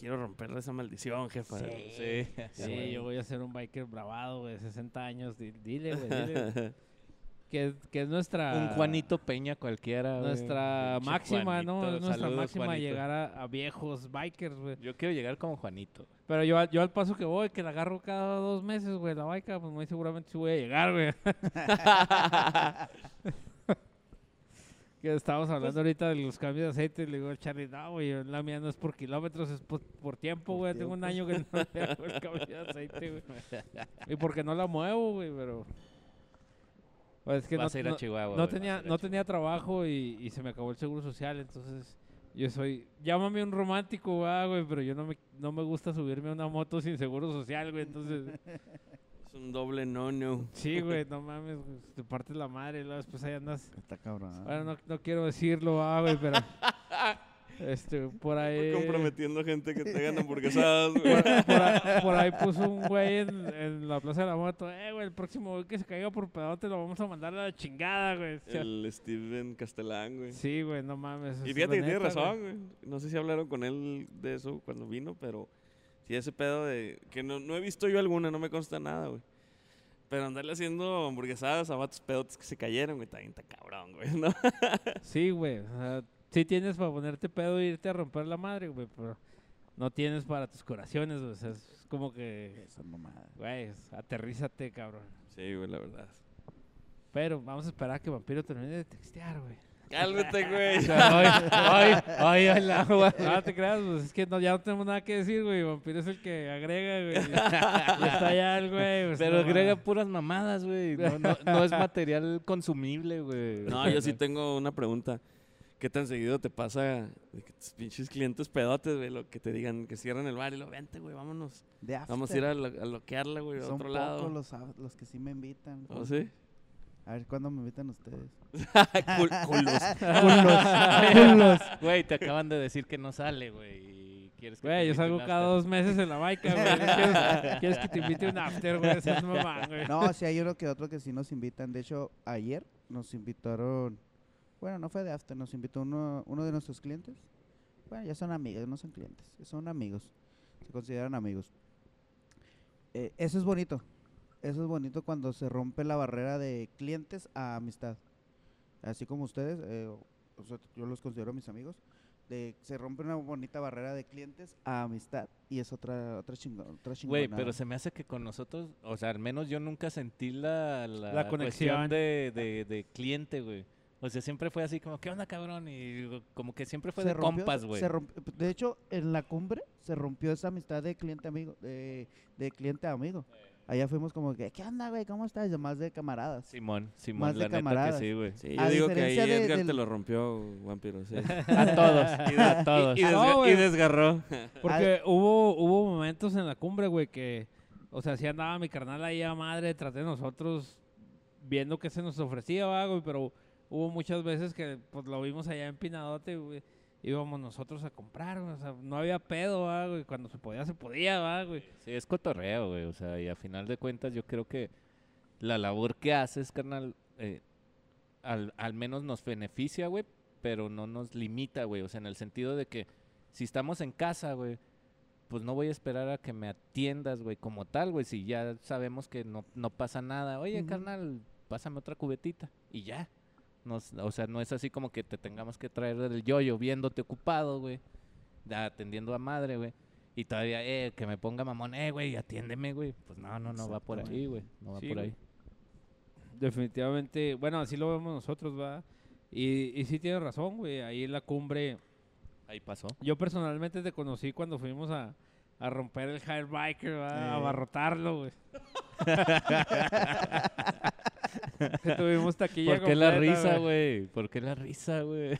Quiero romperle esa maldición, jefa. Sí, Sí, yo voy a ser un biker bravado, güey, 60 años. di- Dile, güey, dile. que, que es nuestra... Un Juanito Peña cualquiera. Nuestra máxima, ¿no? Es nuestra Saludos, máxima Juanito. llegar a, a viejos bikers, güey. Yo quiero llegar como Juanito. Pero yo, al- yo al paso que voy, que la agarro cada dos meses, güey, la bike, pues muy seguramente sí voy a llegar, güey. que estábamos hablando ahorita de los cambios de aceite, y le digo Charlie, no, güey, la mía no es por kilómetros, es por, por tiempo, güey. Tengo un año que no le hago el cambio de aceite, güey. Y porque no la muevo, güey, pero... Pues es que Vas no, a ir a no- Chihuahua. no güey, tenía, a no tenía trabajo y, y se me acabó el seguro social, entonces yo soy, llámame un romántico, güey, pero yo no me, no me gusta subirme a una moto sin seguro social, güey, entonces, Es un doble no-no. sí, güey, no mames, güey, te partes la madre y luego después ahí andas, Está cabrón. bueno, no, no quiero decirlo, ah, güey, pero, este, por ahí, Comprometiendo gente que te ganan hamburguesadas, güey. por, por ahí, por ahí puso un güey en, en la plaza de la moto, eh, güey, el próximo güey que se caiga por pedote lo vamos a mandar a la chingada, güey. O sea, El Steven Castellán, güey. Sí, güey, no mames. Y fíjate que tiene razón, güey. No sé si hablaron con él de eso cuando vino, pero sí ese pedo de que no, no he visto yo alguna, no me consta nada, güey. Pero andarle haciendo hamburguesadas a vatos pedotes que se cayeron, güey, también está cabrón, güey, ¿no? Sí, güey. O sea, sí tienes para ponerte pedo e irte a romper la madre, güey, pero no tienes para tus curaciones, güey. O sea, es como que, Esa mamada. güey, aterrízate, cabrón. Sí, güey, la verdad. Pero vamos a esperar a que Vampiro termine de textear, güey. Cálmate, güey. Ay, ay, ay, el agua. No te creas, pues es que no, ya no tenemos nada que decir, güey. Vampiro es el que agrega, güey. Y, está allá el güey. pues, Pero no agrega puras mamadas, güey. No, no- no es material consumible, güey. No, yo sí tengo una pregunta. ¿Qué tan seguido te pasa de que tus pinches clientes pedotes, güey, lo que te digan que cierran el bar y lo vente, güey, vámonos. De Vamos a ir a, lo- a loquearla, güey, a Son otro lado. los, a- los que sí me invitan. ¿Oh, sí? A ver cuándo me invitan ustedes. Cul- culos. Güey, te acaban de decir que no sale, güey. y ¿Quieres que te Güey, yo salgo cada dos meses en la baica, güey. ¿Quieres, quieres que te invite un after, güey? Es mamá, güey. No, sí hay uno que otro que sí nos invitan. De hecho, ayer nos invitaron. Bueno, no fue de after, nos invitó uno, uno de nuestros clientes. Bueno, ya son amigos, no son clientes, son amigos. Se consideran amigos. Eh, eso es bonito. Eso es bonito cuando se rompe la barrera de clientes a amistad. Así como ustedes, eh, o sea, yo los considero mis amigos. De, se rompe una bonita barrera de clientes a amistad. Y es otra, otra, chingo, otra Güey, pero se me hace que con nosotros, o sea, al menos yo nunca sentí la, la, conexión. de, de, de cliente, güey. O sea, siempre fue así como, ¿qué onda, cabrón? Y como que siempre fue se de rompió- compas, güey. De hecho, en la cumbre se rompió esa amistad de cliente amigo, de, de cliente a amigo. Allá fuimos como que, ¿qué onda, güey? ¿Cómo estás? Y Más de camaradas. Simón, Simón, Más de la neta camaradas. que sí, güey. Sí, yo A digo que ahí diferencia de- Edgar te lo rompió, vampiro, sí. A todos, Y, a todos. y, desga- y desgarró. Porque hubo, hubo momentos en la cumbre, güey, que, o sea, sí andaba mi carnal ahí a madre tras de nosotros, viendo qué se nos ofrecía, va, güey, pero hubo muchas veces que, pues, lo vimos allá en Pinadote, güey, íbamos nosotros a comprar, o sea, no había pedo, va, güey, cuando se podía, se podía, va, güey. Sí, es cotorreo, güey. O sea, y a final de cuentas yo creo que la labor que haces, carnal, eh, al, al menos nos beneficia, güey, pero no nos limita, güey. O sea, en el sentido de que si estamos en casa, güey, pues no voy a esperar a que me atiendas, güey, como tal, güey. Si ya sabemos que no, no pasa nada. Oye, carnal, pásame otra cubetita. Y ya. Nos, o sea, no es así como que te tengamos que traer del yoyo viéndote ocupado, güey. Atendiendo a madre, güey. Y todavía, eh, que me ponga mamón, eh, güey, atiéndeme, güey. Pues no, no, no va por ahí, güey. No va Sí, por ahí. Definitivamente, bueno, así lo vemos nosotros, va. Y, y sí tienes razón, güey, ahí en la cumbre, Ahí pasó. yo personalmente te conocí cuando fuimos a, a romper el high biker, va, a Eh. abarrotarlo, güey. Que tuvimos taquilla ¿Por qué la risa, güey? ¿Por qué la risa, güey?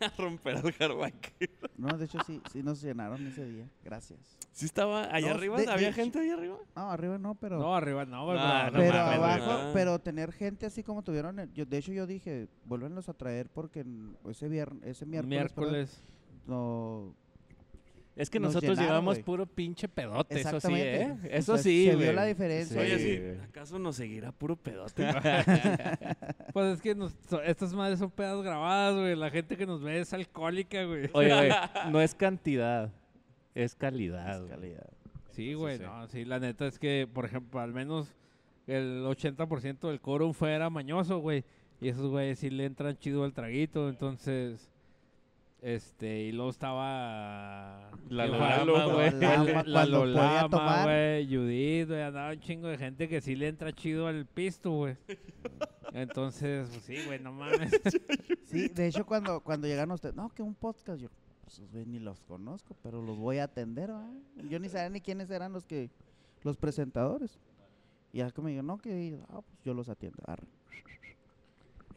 A romper al hardback. No, de hecho sí, sí nos llenaron ese día. Gracias. ¿Sí estaba allá No, arriba? de- ¿Había gente allá arriba? No, arriba no, pero... No, arriba no, güey. No, pero- no pero abajo, pero tener gente así como tuvieron, el- yo, de hecho yo dije, vuélvenlos a traer porque ese viernes, ese miércoles, perdón, miércoles. no, Es que Nos nosotros llenaron, llevamos puro pinche pedote, eso sí. ¿eh? O Eso sea, sí, se vio la diferencia. Oye, Sí, sí. güey. ¿Acaso nos seguirá puro pedote? Pues es que nos- so- estas madres son pedas grabadas, güey. La gente que nos ve es alcohólica, güey. Oye, güey, no es cantidad, es calidad. es calidad. Sí, güey, sí. no, sí, la neta es que, por ejemplo, al menos el 80% del quórum fuera mañoso, güey. Y esos güeyes sí le entran chido al traguito, entonces... Este, y luego estaba... La ¿quién Lolama, güey. La Lolama, güey, Judith, güey, andaba un chingo de gente que sí le entra chido al pisto, güey. Entonces, pues sí, güey, no mames. Sí, de hecho cuando, cuando llegaron ustedes, no, que un podcast, yo, pues güey, ni los conozco, pero los voy a atender, ¿va? Yo ni sabía ni quiénes eran los que, los presentadores. Y ya que me dijeron, no, que, ah, pues yo los atiendo, arre.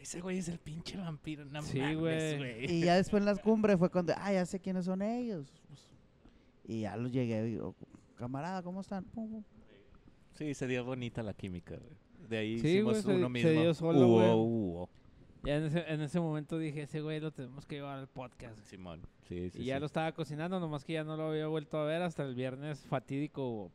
Ese güey es el pinche vampiro, no Sí, mames, güey. Y ya después en las cumbres fue cuando, ah, ya sé quiénes son ellos. pues. y ya los llegué y digo, camarada, ¿cómo están? Pum, pum. Sí, se dio bonita la química, güey. De ahí Sí, hicimos se- uno se mismo. dio solo, güey. hubo. Ya en ese, en ese momento dije, ese güey lo tenemos que llevar al podcast. güey". Simón, sí, sí, y ya sí. lo estaba cocinando, nomás que ya no lo había vuelto a ver hasta el viernes fatídico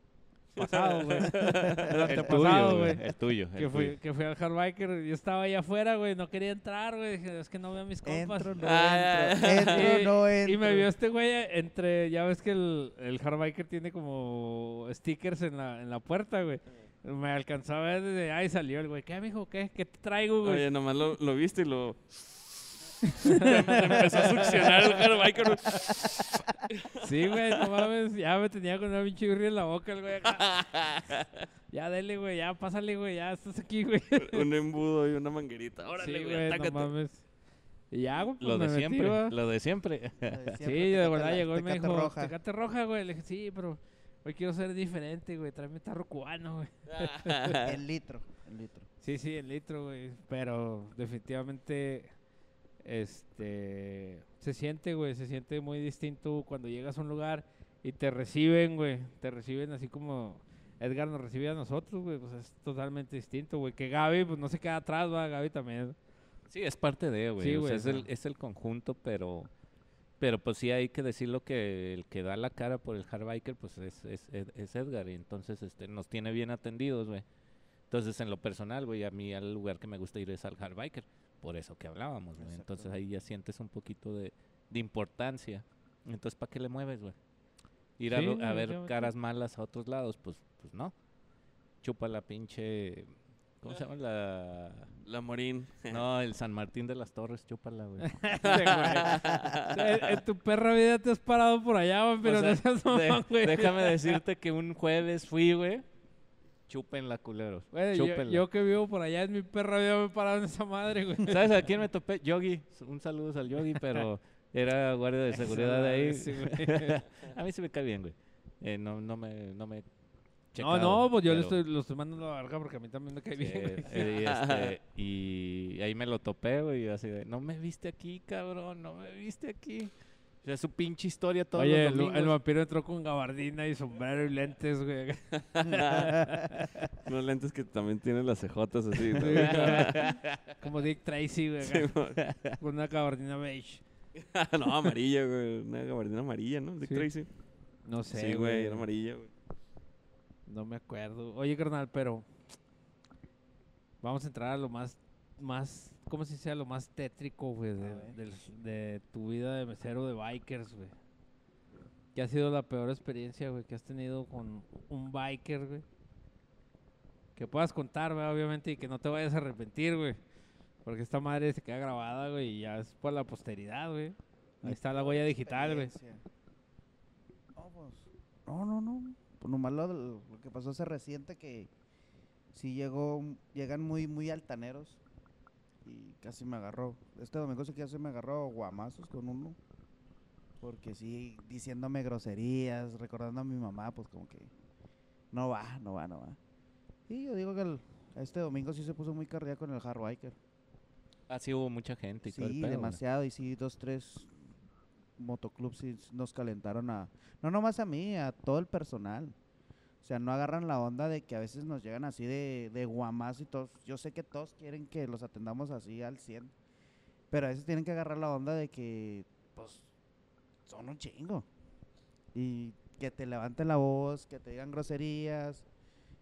pasado, güey. El antepasado, tuyo, güey. El tuyo, el Que fui, tuyo. que fui al Hardbiker, yo estaba allá afuera, güey, no quería entrar, güey, dije, es que no veo a mis compas. Entro, no Ah, entro, entro, Y- no entro. Y me vio este güey entre, ya ves que el, el Hardbiker tiene como stickers en la, en la puerta, güey. Me alcanzó a ver desde ahí salió el güey. ¿Qué, mijo? ¿Qué? ¿Qué te traigo, güey? Oye, nomás lo, lo viste y lo... empezó a succionar el hardbiker. Sí, güey, no mames. Ya me tenía con una pinche birria en la boca el güey acá. Ya dele, güey, ya pásale, güey, ya estás aquí, güey. Un embudo y una manguerita. Órale, Sí, güey, güey, no atácate. mames. Y ya, güey, pues Lo de metí, siempre, va. lo de siempre. De Sí, siempre, de Tecate verdad llegó y me dijo, roja. Tecate roja, güey. Le dije, sí, pero hoy quiero ser diferente, güey. Tráeme tarro cubano, güey. El litro, el litro. Sí, sí, el litro, güey. Pero definitivamente, este, se siente, güey, se siente muy distinto cuando llegas a un lugar y te reciben, güey. Te reciben así como Edgar nos recibe a nosotros, güey. Pues es totalmente distinto, güey. Que Gaby, pues no se queda atrás, va. Gaby también. Sí, es parte de, güey. Sí, o sea, es, el, es el conjunto, pero pero pues sí hay que decirlo que el que da la cara por el hardbiker pues es, es, es Edgar y entonces este nos tiene bien atendidos, güey. Entonces en lo personal, güey, a mí al lugar que me gusta ir es al hardbiker, por eso que hablábamos, güey. Entonces ahí ya sientes un poquito de, de importancia. Entonces, ¿para qué le mueves, güey? Ir a, lo- a ver caras malas a otros lados, pues pues no. Chupa la pinche ¿Cómo se llama la La Morín. no, el San Martín de las Torres, chúpala, güey. Güey. en, en tu perra vida te has parado por allá, güey, pero O sea, no seas de- mamón, güey. déjame decirte que un jueves fui, güey. Chúpenla, culeros. Güey, yo, chúpenla. yo que vivo por allá en mi perra vida me parado en esa madre, güey. ¿Sabes a quién me topé? Yogi. Un saludo al Yogi, pero era guardia de seguridad de ahí. Sí, a mí sí me cae bien, güey. Eh, no, no me, no me No, no, pues yo le estoy, lo estoy mandando a la verga porque a mí también me cae bien. Eh, este, y ahí me lo topé, güey, y así de, no me viste aquí, cabrón, no me viste aquí. O sea, su pinche historia todos Oye, los el, vampiro entró con gabardina y sombrero y lentes, güey. Unos lentes que también tienen las cejotas así. ¿no? Como Dick Tracy, güey. Sí, con una gabardina beige. no, amarilla, güey. Una gabardina amarilla, ¿no? Dick Sí. Tracy. No sé, Sí, güey, era amarilla, güey. No me acuerdo. Oye, carnal, pero vamos a entrar a lo más, más, ¿cómo se dice? A lo más tétrico, güey, de, del- de tu vida de mesero de bikers, güey. ¿Qué ha sido la peor experiencia, güey, que has tenido con un biker, güey? Que puedas contar, güey, obviamente, y que no te vayas a arrepentir, güey. Porque esta madre se queda grabada, güey, y ya es por la posteridad, güey. Ahí está la huella digital, güey. No, pues, no, no, no. Pues nomás lo, lo que pasó hace reciente que sí llegó, llegan muy, muy altaneros y casi me agarró. Este domingo sí que casi me agarró guamazos con uno. Porque sí, diciéndome groserías, recordando a mi mamá, pues como que no va, no va, no va. Y yo digo que el, Este domingo sí se puso muy cardíaco en el hard biker. Así hubo mucha gente y todo el Sí, pedo, güey. demasiado. Y sí, dos, tres motoclubs sí nos calentaron a... No nomás a mí, a todo el personal. O sea, no agarran la onda de que a veces nos llegan así de, de guamás y todos. Yo sé que todos quieren que los atendamos así al 100. Pero a veces tienen que agarrar la onda de que, pues, son un chingo. Y que te levanten la voz, que te digan groserías,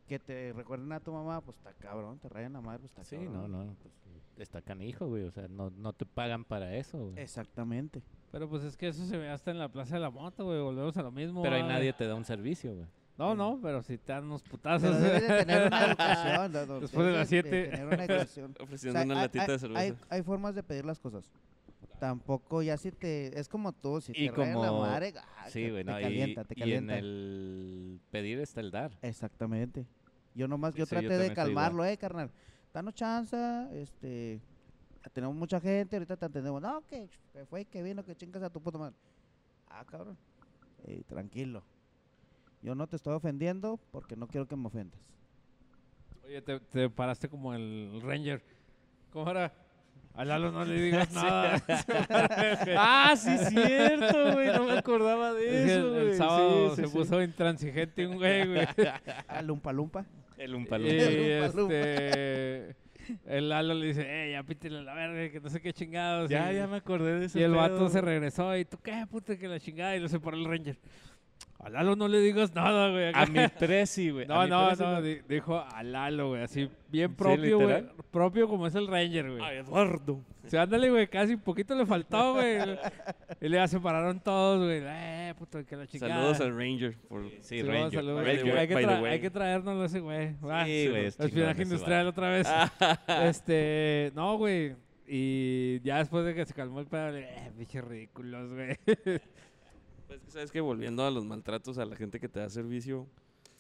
que te recuerden a tu mamá, pues está cabrón, te rayan la madre, pues está Sí, cabrón. no, no, pues está canijo, güey. O sea, no, no te pagan para eso, güey. Exactamente. Pero pues es que eso se ve hasta en la plaza de la moto, güey. Volvemos a lo mismo. Pero ahí nadie te da un servicio, güey. No, no, pero si te dan unos putazos. Pero debes de tener una educación. ¿no? Después de las Debes siete. tener una educación. O Ofreciendo sea, una hay- latita hay, de cerveza. Hay, hay formas de pedir las cosas. Tampoco, ya si te. Es como tú, si Y te rayan la como- madre, ah, Sí, te- güey, te y- calienta, te y, en calienta. el pedir está el dar. Exactamente. Yo nomás, yo Sí, yo traté de calmarlo, eh, carnal. Danos chance, este. Tenemos mucha gente, ahorita te entendemos. No, que, que fue, que vino, que chingas a tu puta madre. Ah, cabrón. Ey, tranquilo. Yo no te estoy ofendiendo porque no quiero que me ofendas. Oye, te, te paraste como el Ranger. ¿Cómo era? A Lalo no le digas nada. ah, sí, cierto, güey. No me acordaba de eso, el, güey. el sábado Sí, sí, se sí. puso intransigente un güey, güey. Ah, lumpa lumpa. El y. Lumpa, lumpa. este... El Lalo le dice, eh, ya pítele la verga, que no sé qué chingados. Ya, y, ya me acordé de eso. Y el vato se regresó y tú, ¿qué puta que la chingada? Y lo separó el Ranger. A Lalo no le digas nada, güey. acá. A mi presi, güey. No, a no, presi, no, güey. di- dijo a Lalo, güey, así bien Sí, propio, güey. literal. Propio como es el Ranger, güey. Ay, Eduardo. O sea, ándale, güey, casi poquito le faltó, güey. y le separaron todos, güey. Eh, puto, que la chingada. Saludos al Ranger. Por... Sí, Sí, Ranger. saludos. the Hay, que- hay que by the tra- way. hay que traernos ese güey. Sí, güey, es Espionaje industrial otra vez. este, no, güey. Y ya después de que se calmó el pedo, le eh, bichos ridículos, güey. Pues que sabes que volviendo a los maltratos a la gente que te da servicio,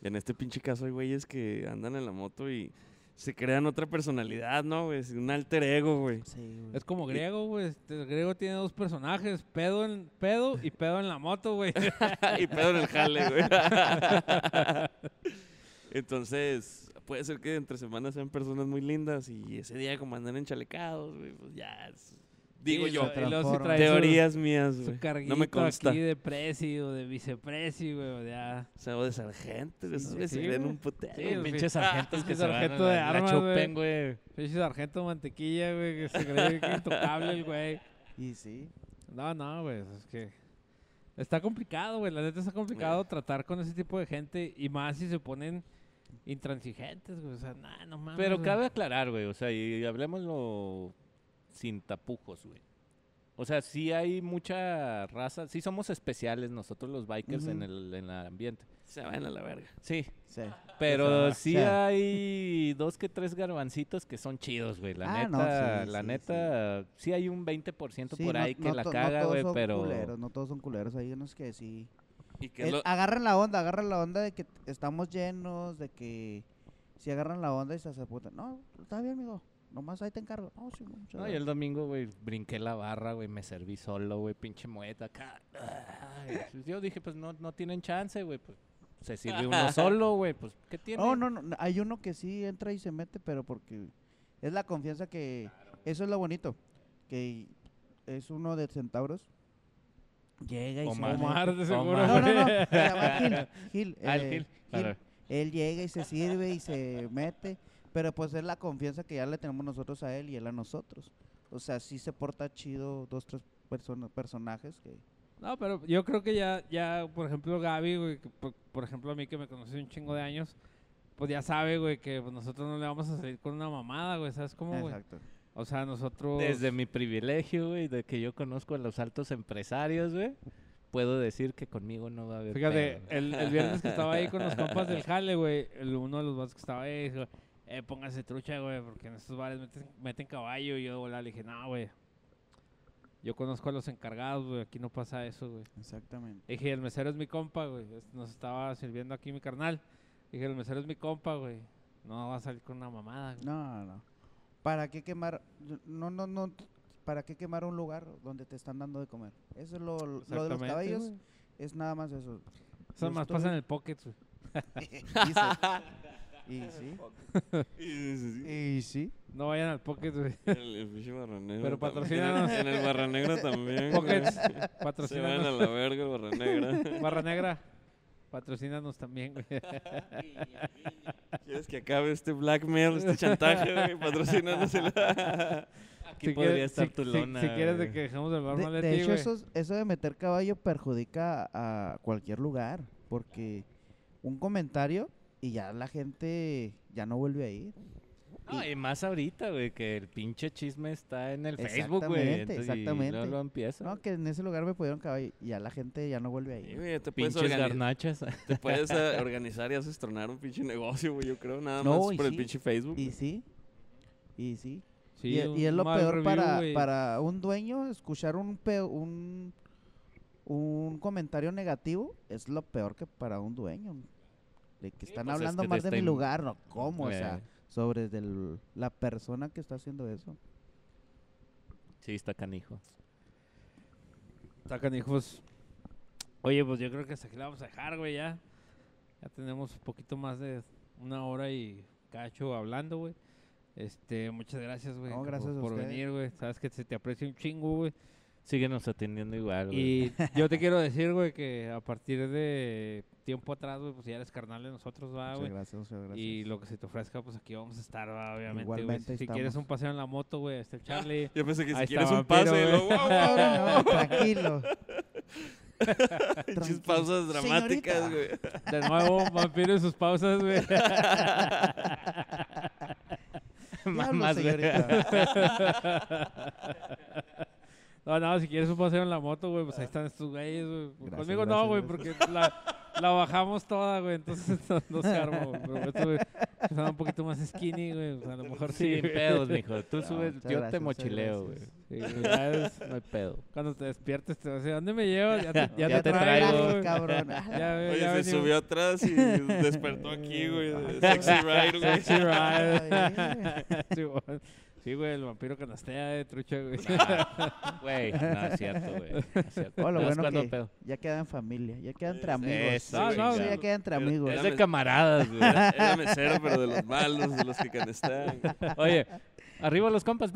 en este pinche caso hay güeyes que andan en la moto y se crean otra personalidad, ¿no, güey? Es Un alter ego, güey. Sí, güey. es como griego, güey. Este, el griego tiene dos personajes: pedo, en, pedo y pedo en la moto, güey. y pedo en el jale, güey. Entonces, puede ser que entre semanas sean personas muy lindas y ese día como andan enchalecados, güey, pues ya es- Digo Sí, yo, y su- teorías mías, Su güey. carguito No me consta. aquí de presi o de vicepresi, güey. o ya. O sea, o de sargento, esos Sí, güey. un putero. Sí, que pinche se van a sargento de armas, güey. Pinche sargento mantequilla, güey, que se cree que es intocable el güey. Y sí. No, no, güey, es que está complicado, güey, la neta está complicado tratar con ese tipo de gente y más si se ponen intransigentes, güey, o sea, nah, no mames. Pero cabe aclarar, güey, o sea, y hablemoslo sin tapujos, güey. O sea, sí hay mucha raza, sí somos especiales nosotros los bikers en el en el ambiente. Se van a la verga. Sí, Sí. pero sí hay dos que tres garbancitos que son chidos, güey. La Ah, no, neta, sí, la sí, neta, sí. hay un 20% Sí, por no- ahí que no la caga, todos güey, son pero... Culeros, no todos son culeros, hay unos que sí. ¿Y El- lo- agarran la onda, agarran la onda de que estamos llenos, de que si agarran la onda y se apuntan. No, está bien, amigo. Nomás ahí te encargo. No, sí, muchas No, y el domingo, güey, brinqué la barra, güey, me serví solo, güey, pinche mueta acá. Ay, yo dije, pues no, no tienen chance, güey, pues se sirve uno solo, güey, pues ¿qué tiene? No, no, no, no, hay uno que sí entra y se mete, pero porque es la confianza que... Eso es lo bonito, que es uno de Centauros. Llega y Omar. se Omar, de Omar. seguro, No, no, no, se llama Gil. Gil, Ah, el eh, Gil, claro. Él llega y se sirve y se mete, pero pues es la confianza que ya le tenemos nosotros a él y él a nosotros. O sea, sí se porta chido dos, tres personas, personajes que... No, pero yo creo que ya, ya, por ejemplo, Gaby, güey, que por, por ejemplo, a mí que me conoce un chingo de años, pues ya sabe, güey, que pues, nosotros no le vamos a salir con una mamada, güey, ¿sabes cómo, güey? Exacto. O sea, nosotros... Desde mi privilegio, güey, de que yo conozco a los altos empresarios, güey, puedo decir que conmigo no va a haber Fíjate, pedo. el, el viernes que estaba ahí con los compas del jale, güey, el- uno de los vatos que estaba ahí dijo, eh, póngase trucha, güey, porque en estos bares meten, meten caballo. Y yo de le dije, no, güey, yo conozco a los encargados, güey, aquí no pasa eso, güey. Exactamente. Dije, el mesero es mi compa, güey, nos estaba sirviendo aquí mi carnal. Dije, el mesero es mi compa, güey, no va a salir con una mamada, güey. No, no. ¿Para qué quemar? No, no, no. ¿Para qué quemar un lugar donde te están dando de comer? Eso es lo, lo de los caballos. Es nada más eso. Eso más estoy- pasa en el pocket, güey. Y sí. Y- sí. No vayan al Pocket, güey. El, el pinche Barra Negra Pero patrocínanos. En el Barra Negra también. güey. Pockets, Se van a patrocínanos. la verga el Barra Negra. Barra Negra, patrocínanos también, güey. ¿Quieres que acabe este blackmail, este chantaje, güey? Patrocínanos el... Aquí Si podría quieres- estar si- tu si- lona. Si, quieres de güey. que dejemos el bar De, mal de ti, hecho, güey. eso, es- eso de meter caballo perjudica a cualquier lugar. Porque un comentario y ya la gente ya no vuelve a ir. No, y más ahorita, güey, que el pinche chisme está en el Facebook, güey. Exactamente, exactamente. luego lo empieza. No, que en ese lugar me pudieron caballo y ya la gente ya no vuelve a Sí, güey, te puedes, Pinches organi- garnachas. te puedes eh, organizar y haces tronar un pinche negocio, güey, yo creo, nada No, más por el pinche Facebook. Y sí. Y sí. Sí, y, es lo peor review, para, güey. para un dueño escuchar un, pe- un un comentario negativo es lo peor que para un dueño. De que están pues es hablando que más de está mi lugar, no, ¿cómo? O sea, Eh, sobre del- la persona que está haciendo eso. sí, está canijo. Sacan hijos. Oye, pues yo creo que hasta aquí la vamos a dejar, güey, ya. Ya tenemos un poquito más de una hora y cacho hablando, güey. Este, muchas gracias, güey. No, por- gracias a por, venir, güey. Sabes que se te aprecia un chingo, güey. Síguenos atendiendo igual, güey. Y yo te quiero decir, güey, que a partir de tiempo atrás, güey, pues ya eres carnal de nosotros, va, Muchas güey. gracias, muchas gracias. Y lo que se te ofrezca, pues aquí vamos a estar, va, obviamente, güey. Igualmente Si estamos. quieres un paseo en la moto, güey, está el Charlie. Yo pensé que si Ahí quieres está un Vampiro, pase, güey. lo, wow, wow, No, no, tranquilo. Pinches Tranquilo. pausas dramáticas, güey. De nuevo, vampiro y sus pausas, güey. Mamás, güey. señorita. No, no, si quieres un paseo en la moto, güey, pues ahí están estos güeyes, güey. Gracias, Conmigo no, güey, porque la, la bajamos toda, güey, entonces no, no se arma, güey. Pero estos, güey, están un poquito más skinny, güey, o sea, a lo mejor sí. Sin güey. pedos, mijo. Tú No, subes, yo gracias, te mochileo, güey. gracias. Sí, es- No hay pedo. cuando te despiertes te vas a decir, ¿dónde me llevas? Ya te, ya Ya te te traigo, traigo. güey. cabrón. Ya, güey, Oye, ya se venimos. subió atrás y despertó aquí, güey. Sexy Ride, güey. Sexy ride. Sí, güey. El vampiro canastea de trucha, güey. Güey, no es cierto, güey. No es cierto. Oh, lo ¿Sabes bueno cuándo que pedo? ya queda en familia, ya queda entre amigos. Eso, No, no, ya queda entre amigos. Es de camaradas, güey. Era, era mesero, pero de los malos, de los que canestean. Oye, arriba los compas.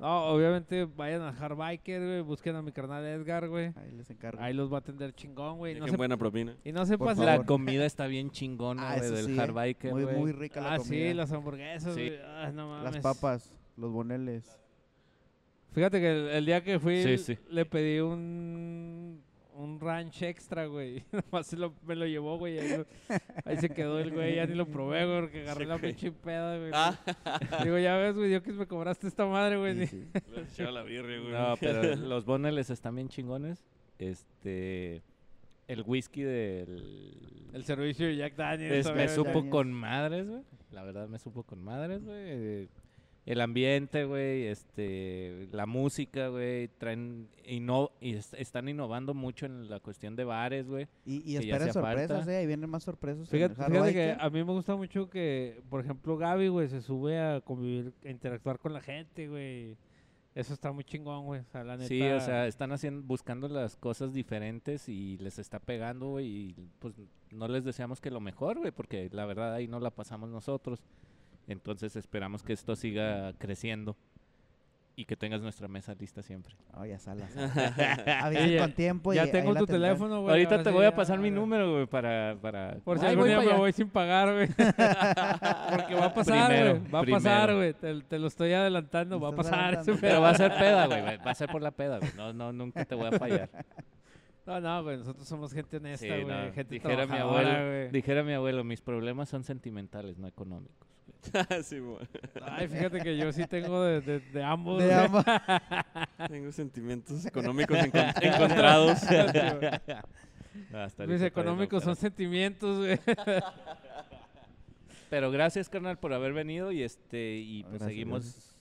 No, obviamente vayan a Hard Biker, güey. Busquen a mi carnal Edgar, güey. Ahí les encargo. Ahí los va a atender chingón, güey. No se- buena propina. y no se Por pasen. La comida está bien chingona, Ah, güey, eso del sí, hard eh. biker, muy, güey. muy rica la Ah, comida. sí, las hamburguesas, Sí. güey. Ah, no mames. Las papas, los boneles. Fíjate que el, el día que fui Sí, sí. le pedí un un ranch extra, güey. Nomás lo- me lo llevó, güey. Ahí, lo- ahí se quedó el güey, ya ni lo probé, güey, porque agarré Sí, la pinche peda, güey. Ah, Digo, ya ves, güey, yo que me cobraste esta madre, güey. Sí, sí. le echaba la birria, güey. No, pero los boneles están bien chingones. Este. El whisky del. El servicio de Jack Daniels. es- me supo Daniels. con madres, güey. La verdad me supo con madres, güey. El ambiente, güey, este, la música, güey, traen, inno- y es- están innovando mucho en la cuestión de bares, güey. Y, y hacía sorpresas, eh. Ahí vienen más sorpresas. Fíjate, que a mí me gusta mucho que, por ejemplo, Gaby, güey, se sube a convivir, a interactuar con la gente, güey. Eso está muy chingón, güey. O sea, la neta. Sí, o sea, están haciendo, buscando las cosas diferentes y les está pegando, güey, y pues no les deseamos que lo mejor, güey, porque la verdad ahí no la pasamos nosotros. Entonces esperamos que esto siga creciendo y que tengas nuestra mesa lista siempre. Oh, ya salas. Avisen con tiempo. ya tengo tu teléfono, güey. Ahorita te sí, voy a ya, pasar mi número, güey, para, para... Por si Ay, algún voy día me allá. voy sin pagar, güey. Porque va a pasar, güey. Va a pasar, güey. Te, te lo estoy adelantando. Me Va a pasar. Pero va a ser peda, güey, va a ser por la peda, güey. No, no, nunca te voy a fallar. No, no, güey. Nosotros somos gente honesta, Sí, güey. no, Gente dijera mi trabajadora, abuelo, güey. dijera mi abuelo, mis problemas son sentimentales, no económicos. sí. Ay, fíjate que yo sí tengo de, de, de ambos. De ambos. Tengo sentimientos económicos encon- encontrados. Hasta Mis económicos son sentimientos, güey. pero- gracias, carnal, por haber venido y este y pues Gracias, seguimos, gracias.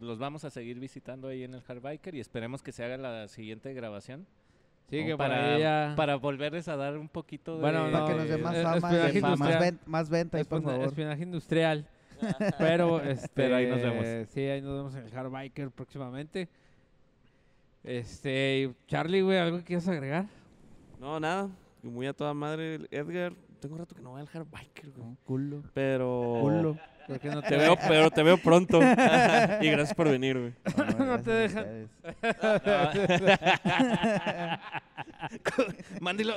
los vamos a seguir visitando ahí en el Hard Biker y esperemos que se haga la siguiente grabación. Sí, que para, para ella... para volverles a dar un poquito de... Bueno, Para que nos dé más eh, fama, más, ven- más venta, ahí, por favor. espionaje industrial. Pero, este, Pero ahí nos vemos. Sí, ahí nos vemos en el Hard Biker próximamente. Este, Charlie, güey, ¿algo que quieras agregar? No, nada. Muy a toda madre, Edgar. tengo rato que no voy al hard biker, güey. No, culo. Pero... Culo. ¿Por qué no Te veo, pero te veo pronto. y gracias por venir, güey. No te gracias a dejan. Mándelo.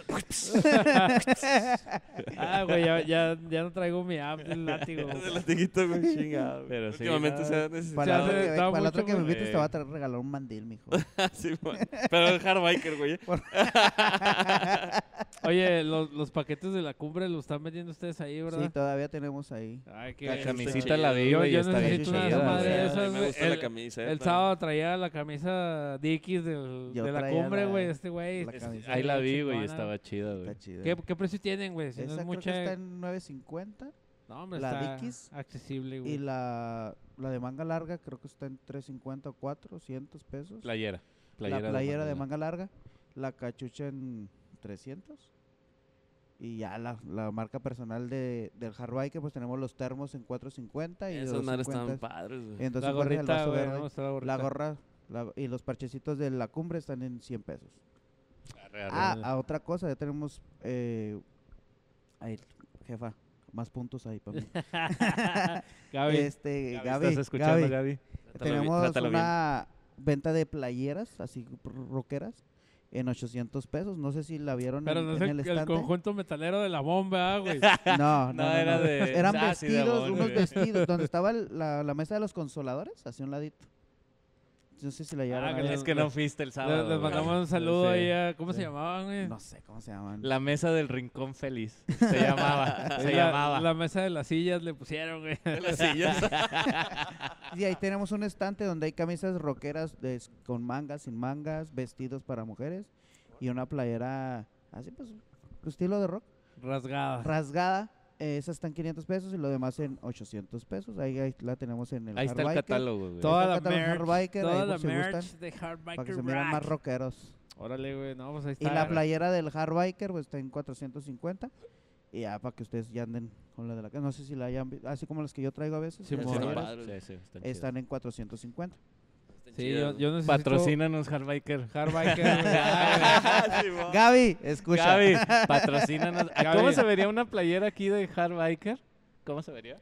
Ah, güey, ya, ya, ya no traigo mi app del látigo. El latiguito, güey, chingado. Pero sí, Últimamente no. se ha Para necesitado. para la otra mucho, que me invites te va a regalar un mandil, mijo. Sí. Pero el hard biker, güey. Oye, los, los paquetes de la cumbre los están vendiendo ustedes ahí, ¿verdad? Sí, todavía tenemos ahí. Ay, qué La camisita la vi, Yo- y yo está bien chida, de me gusta El- la camiseta. El sábado traía la camisa Dickies del- de la cumbre, güey, este güey. Es- camisa. Ahí la vi, güey, y estaba chida, güey. ¿Qué, ¿Qué precio tienen, güey? Si no Esa es creo mucha... que está en 9.50 No, hombre, la está Dickies accesible, güey. y la, la de manga larga creo que está en 3.50 o 400 pesos. Playera. la playera de manga manga larga, la cachucha en 300. Y ya la, la marca personal de, del hard bike, pues tenemos los termos en 4.50 y Esas madres 2.50 estaban padres, güey. en 2.50 la el gorrita, vaso güey, verde. ¿no? Está la La gorrita. gorra la- y los parchecitos de la cumbre están en 100 pesos. Arre, arre. Ah, a otra cosa, ya tenemos. Eh, ahí, jefa, más puntos ahí para mí. Gaby, este, Gaby, Gaby, ¿Estás escuchando, Gaby, Gaby? Bien, tenemos bien. una venta de playeras, así rockeras, en 800 pesos. No sé si la vieron pero en, no es en el, el el estante. conjunto metalero de la bomba, ah, güey. No, no, era no. de- Eran ah, sí, de vestidos, unos vestidos, donde estaba el- la, la mesa de los consoladores, hacia un ladito. No sé si la llegaron Ah, a. Es que no fuiste el sábado. les mandamos un saludo Sí. ahí a... ¿Cómo se llamaban, güey? No sé cómo se llaman. La mesa del rincón feliz. Se llamaba. se la, llamaba. La mesa de las sillas le pusieron, güey. De las sillas. Y ahí tenemos un estante donde hay camisas rockeras de- con mangas, sin mangas, vestidos para mujeres y una playera así pues estilo de rock, Rasgada. rasgada. Esa está en 500 pesos y lo demás en 800 pesos. Ahí, ahí la tenemos en el Ahí está el catálogo, güey. Toda la el merch, Hard Biker, ahí toda por la si merch gustan, de Hard Para que se miren más Rack. rockeros. Órale, güey, no, pues ahí Y está. la playera del Hard Biker pues está en 450. Y ya para que ustedes ya anden con la de la No sé si la hayan visto. Así como las que yo traigo a veces. Sí, las playeras, padres. Sí, sí, están están en 450. Sí, yo, yo necesito... Patrocínanos, Hardbiker. Hard Biker, güey. Güey. Gaby, escucha. Gaby, patrocínanos. ¿A Gaby. ¿Cómo se vería una playera aquí de Hardbiker? ¿Cómo se vería?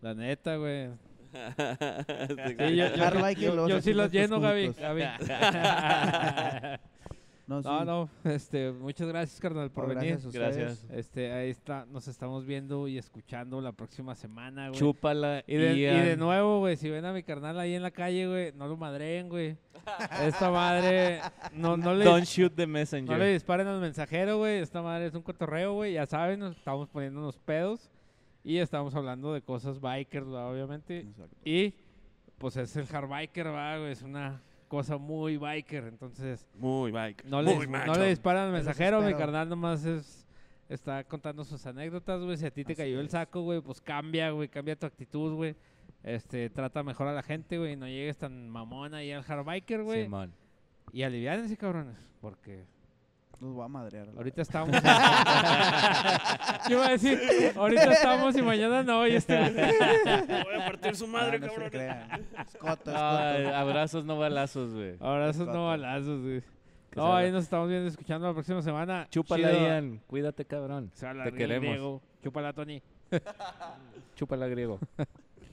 La neta, güey. Sí, yo, yo- Hard Biker, yo- yo sí los lleno, Gaby. Gaby. No, sí. No, no, este, muchas gracias, carnal, por No, venir. gracias a ustedes. Gracias. Este, ahí está, nos estamos viendo y escuchando la próxima semana, güey. Chúpala. Y de, y Ian. de nuevo, güey, si ven a mi carnal ahí en la calle, güey, no lo madreen, güey. Esta madre, no, no le, Don't shoot the no messenger. le disparen al mensajero, güey. Esta madre es un cotorreo, güey. Ya saben, nos estamos poniendo unos pedos. Y estamos hablando de cosas bikers, ¿verdad? obviamente. Exacto. Y, pues es el hard biker, ¿verdad, güey. Es una cosa muy biker, entonces... Muy bike. No le, muy no le disparan al mensajero, mi carnal nomás es está contando sus anécdotas, güey. Si a ti te Así cayó el saco, güey, pues cambia, güey, cambia tu actitud, güey. Este, trata mejor a la gente, güey, no llegues tan mamón ahí al hard biker, güey. Simón. y aliviánense, cabrones, porque Nos va a madrear. ahorita estamos... ¿Qué iba a decir? Ahorita estamos y mañana no, y este... Voy a partir su madre, Ah, no se cabrón. crean. Es coto, es Ay, coto. abrazos, no balazos, güey. Abrazos no balazos, güey. No, se ahí nos estamos viendo, escuchando la próxima semana. Chúpala, Chido. Ian. Cuídate, cabrón. Se Te queremos. griego. Chúpala, Tony. Chúpala, griego.